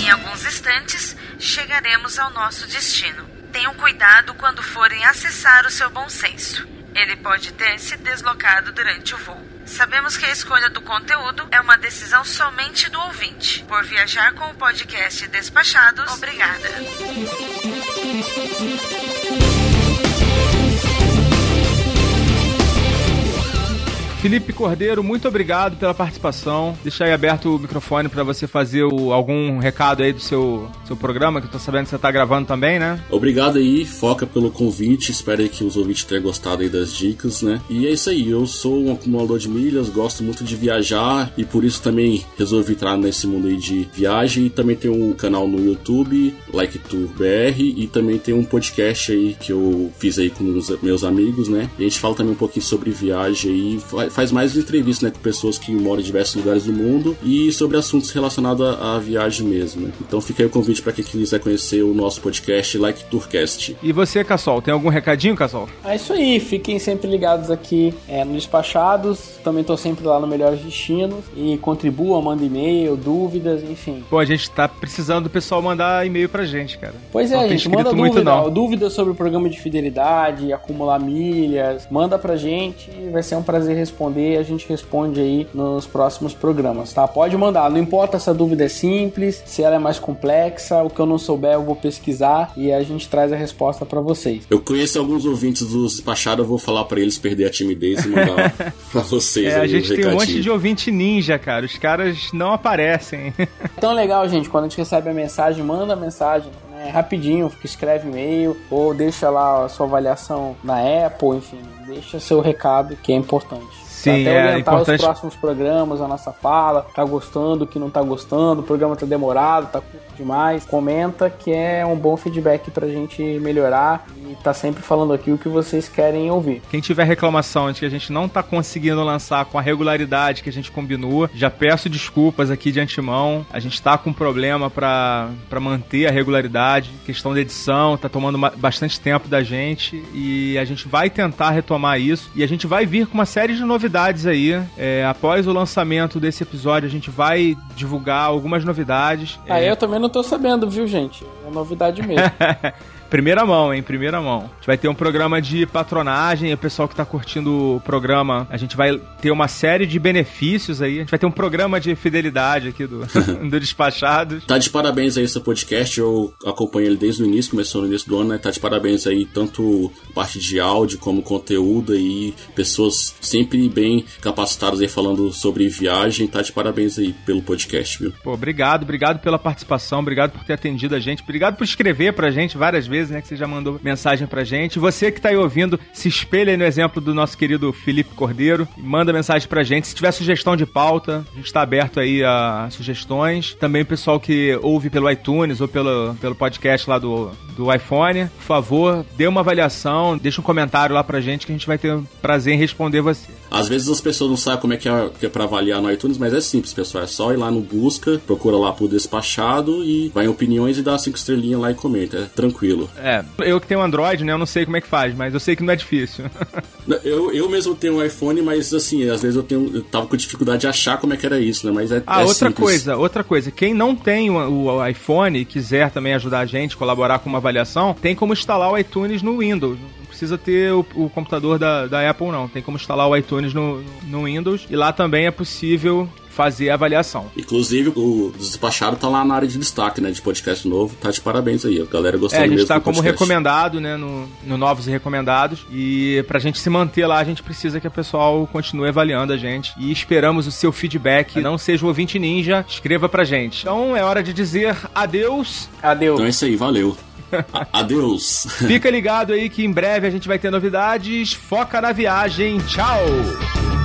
Em alguns instantes, chegaremos ao nosso destino. Tenham cuidado quando forem acessar o seu bom senso. Ele pode ter se deslocado durante o voo. Sabemos que a escolha do conteúdo é uma decisão somente do ouvinte. Por viajar com o podcast Despachados, obrigada. Felipe Cordeiro, muito obrigado pela participação. Deixa aí aberto o microfone para você fazer o, algum recado aí do seu, seu programa, que eu tô sabendo que você tá gravando também, né? Obrigado aí, foca pelo convite. Espero que os ouvintes tenham gostado aí das dicas, né? E é isso aí, eu sou um acumulador de milhas, gosto muito de viajar e por isso também resolvi entrar nesse mundo aí de viagem. E também tenho um canal no YouTube, Like Tour BR, e também tem um podcast aí que eu fiz aí com os meus amigos, né? E a gente fala também um pouquinho sobre viagem aí faz mais entrevistas né, com pessoas que moram em diversos lugares do mundo e sobre assuntos relacionados à, à viagem mesmo. Né? Então fica aí o convite para quem quiser conhecer o nosso podcast Like Tourcast. E você, Cassol, tem algum recadinho, Cassol? É isso aí, fiquem sempre ligados aqui é, no Despachados. Também estou sempre lá no Melhores Destinos e contribuam, mandem e-mail, dúvidas, enfim. Pô, a gente tá precisando do pessoal mandar e-mail pra gente, cara. Pois é, não a gente manda dúvida, dúvidas sobre o programa de fidelidade, acumular milhas, manda pra gente, vai ser um prazer responder responder, a gente responde aí nos próximos programas, tá? Pode mandar, não importa se a dúvida é simples, se ela é mais complexa, o que eu não souber eu vou pesquisar e a gente traz a resposta para vocês. Eu conheço alguns ouvintes dos despachados, eu vou falar para eles perder a timidez e mandar pra vocês. É, a gente tem um monte de ouvinte ninja, cara, os caras não aparecem. Tão legal, gente, quando a gente recebe a mensagem, manda a mensagem né, rapidinho, escreve e-mail ou deixa lá a sua avaliação na Apple, enfim, deixa seu recado que é importante. Sim, até é orientar importante... os próximos programas, a nossa fala, tá gostando, que não tá gostando, o programa tá demorado, tá curto demais. Comenta que é um bom feedback pra gente melhorar e tá sempre falando aqui o que vocês querem ouvir. Quem tiver reclamação de que a gente não tá conseguindo lançar com a regularidade que a gente combinou, já peço desculpas aqui de antemão. A gente tá com problema para manter a regularidade, questão da edição, tá tomando bastante tempo da gente e a gente vai tentar retomar isso e a gente vai vir com uma série de novidades novidades aí. É, após o lançamento desse episódio, a gente vai divulgar algumas novidades. Ah, é... eu também não tô sabendo, viu, gente? É novidade mesmo. Primeira mão, hein? Primeira mão. A gente vai ter um programa de patronagem. O pessoal que tá curtindo o programa, a gente vai ter uma série de benefícios aí. A gente vai ter um programa de fidelidade aqui do, do Despachados. Tá de parabéns aí esse podcast. Eu acompanho ele desde o início, começou no início do ano, né? Tá de parabéns aí, tanto parte de áudio como conteúdo aí. Pessoas sempre bem capacitadas aí falando sobre viagem. Tá de parabéns aí pelo podcast, viu? Pô, obrigado, obrigado pela participação, obrigado por ter atendido a gente, obrigado por escrever pra gente várias vezes vezes, né, que você já mandou mensagem pra gente. Você que tá aí ouvindo, se espelha aí no exemplo do nosso querido Felipe Cordeiro manda mensagem pra gente. Se tiver sugestão de pauta, a gente tá aberto aí a sugestões. Também o pessoal que ouve pelo iTunes ou pelo, pelo podcast lá do, do iPhone, por favor, dê uma avaliação, deixa um comentário lá pra gente que a gente vai ter prazer em responder você. Às vezes as pessoas não sabem como é que é, que é pra avaliar no iTunes, mas é simples, pessoal. É só ir lá no busca, procura lá por despachado e vai em opiniões e dá cinco estrelinhas lá e comenta. É tranquilo. É, eu que tenho Android, né? Eu não sei como é que faz, mas eu sei que não é difícil. eu, eu mesmo tenho um iPhone, mas assim, às vezes eu tenho. Eu tava com dificuldade de achar como é que era isso, né? Mas é. Ah, é outra simples. coisa, outra coisa. Quem não tem o, o iPhone e quiser também ajudar a gente, colaborar com uma avaliação, tem como instalar o iTunes no Windows precisa ter o, o, computador da, da Apple, não. Tem como instalar o iTunes no, no Windows. E lá também é possível fazer a avaliação. Inclusive, o despachado tá lá na área de destaque, né? De podcast novo. Tá de parabéns aí. A galera gostou é, mesmo. A gente tá como podcast. recomendado, né? No, no Novos e Recomendados. E pra gente se manter lá, a gente precisa que o pessoal continue avaliando a gente. E esperamos o seu feedback. Não seja o ouvinte ninja, escreva pra gente. Então é hora de dizer adeus. Adeus. Então é isso aí, valeu. Adeus. Fica ligado aí que em breve a gente vai ter novidades. Foca na viagem. Tchau.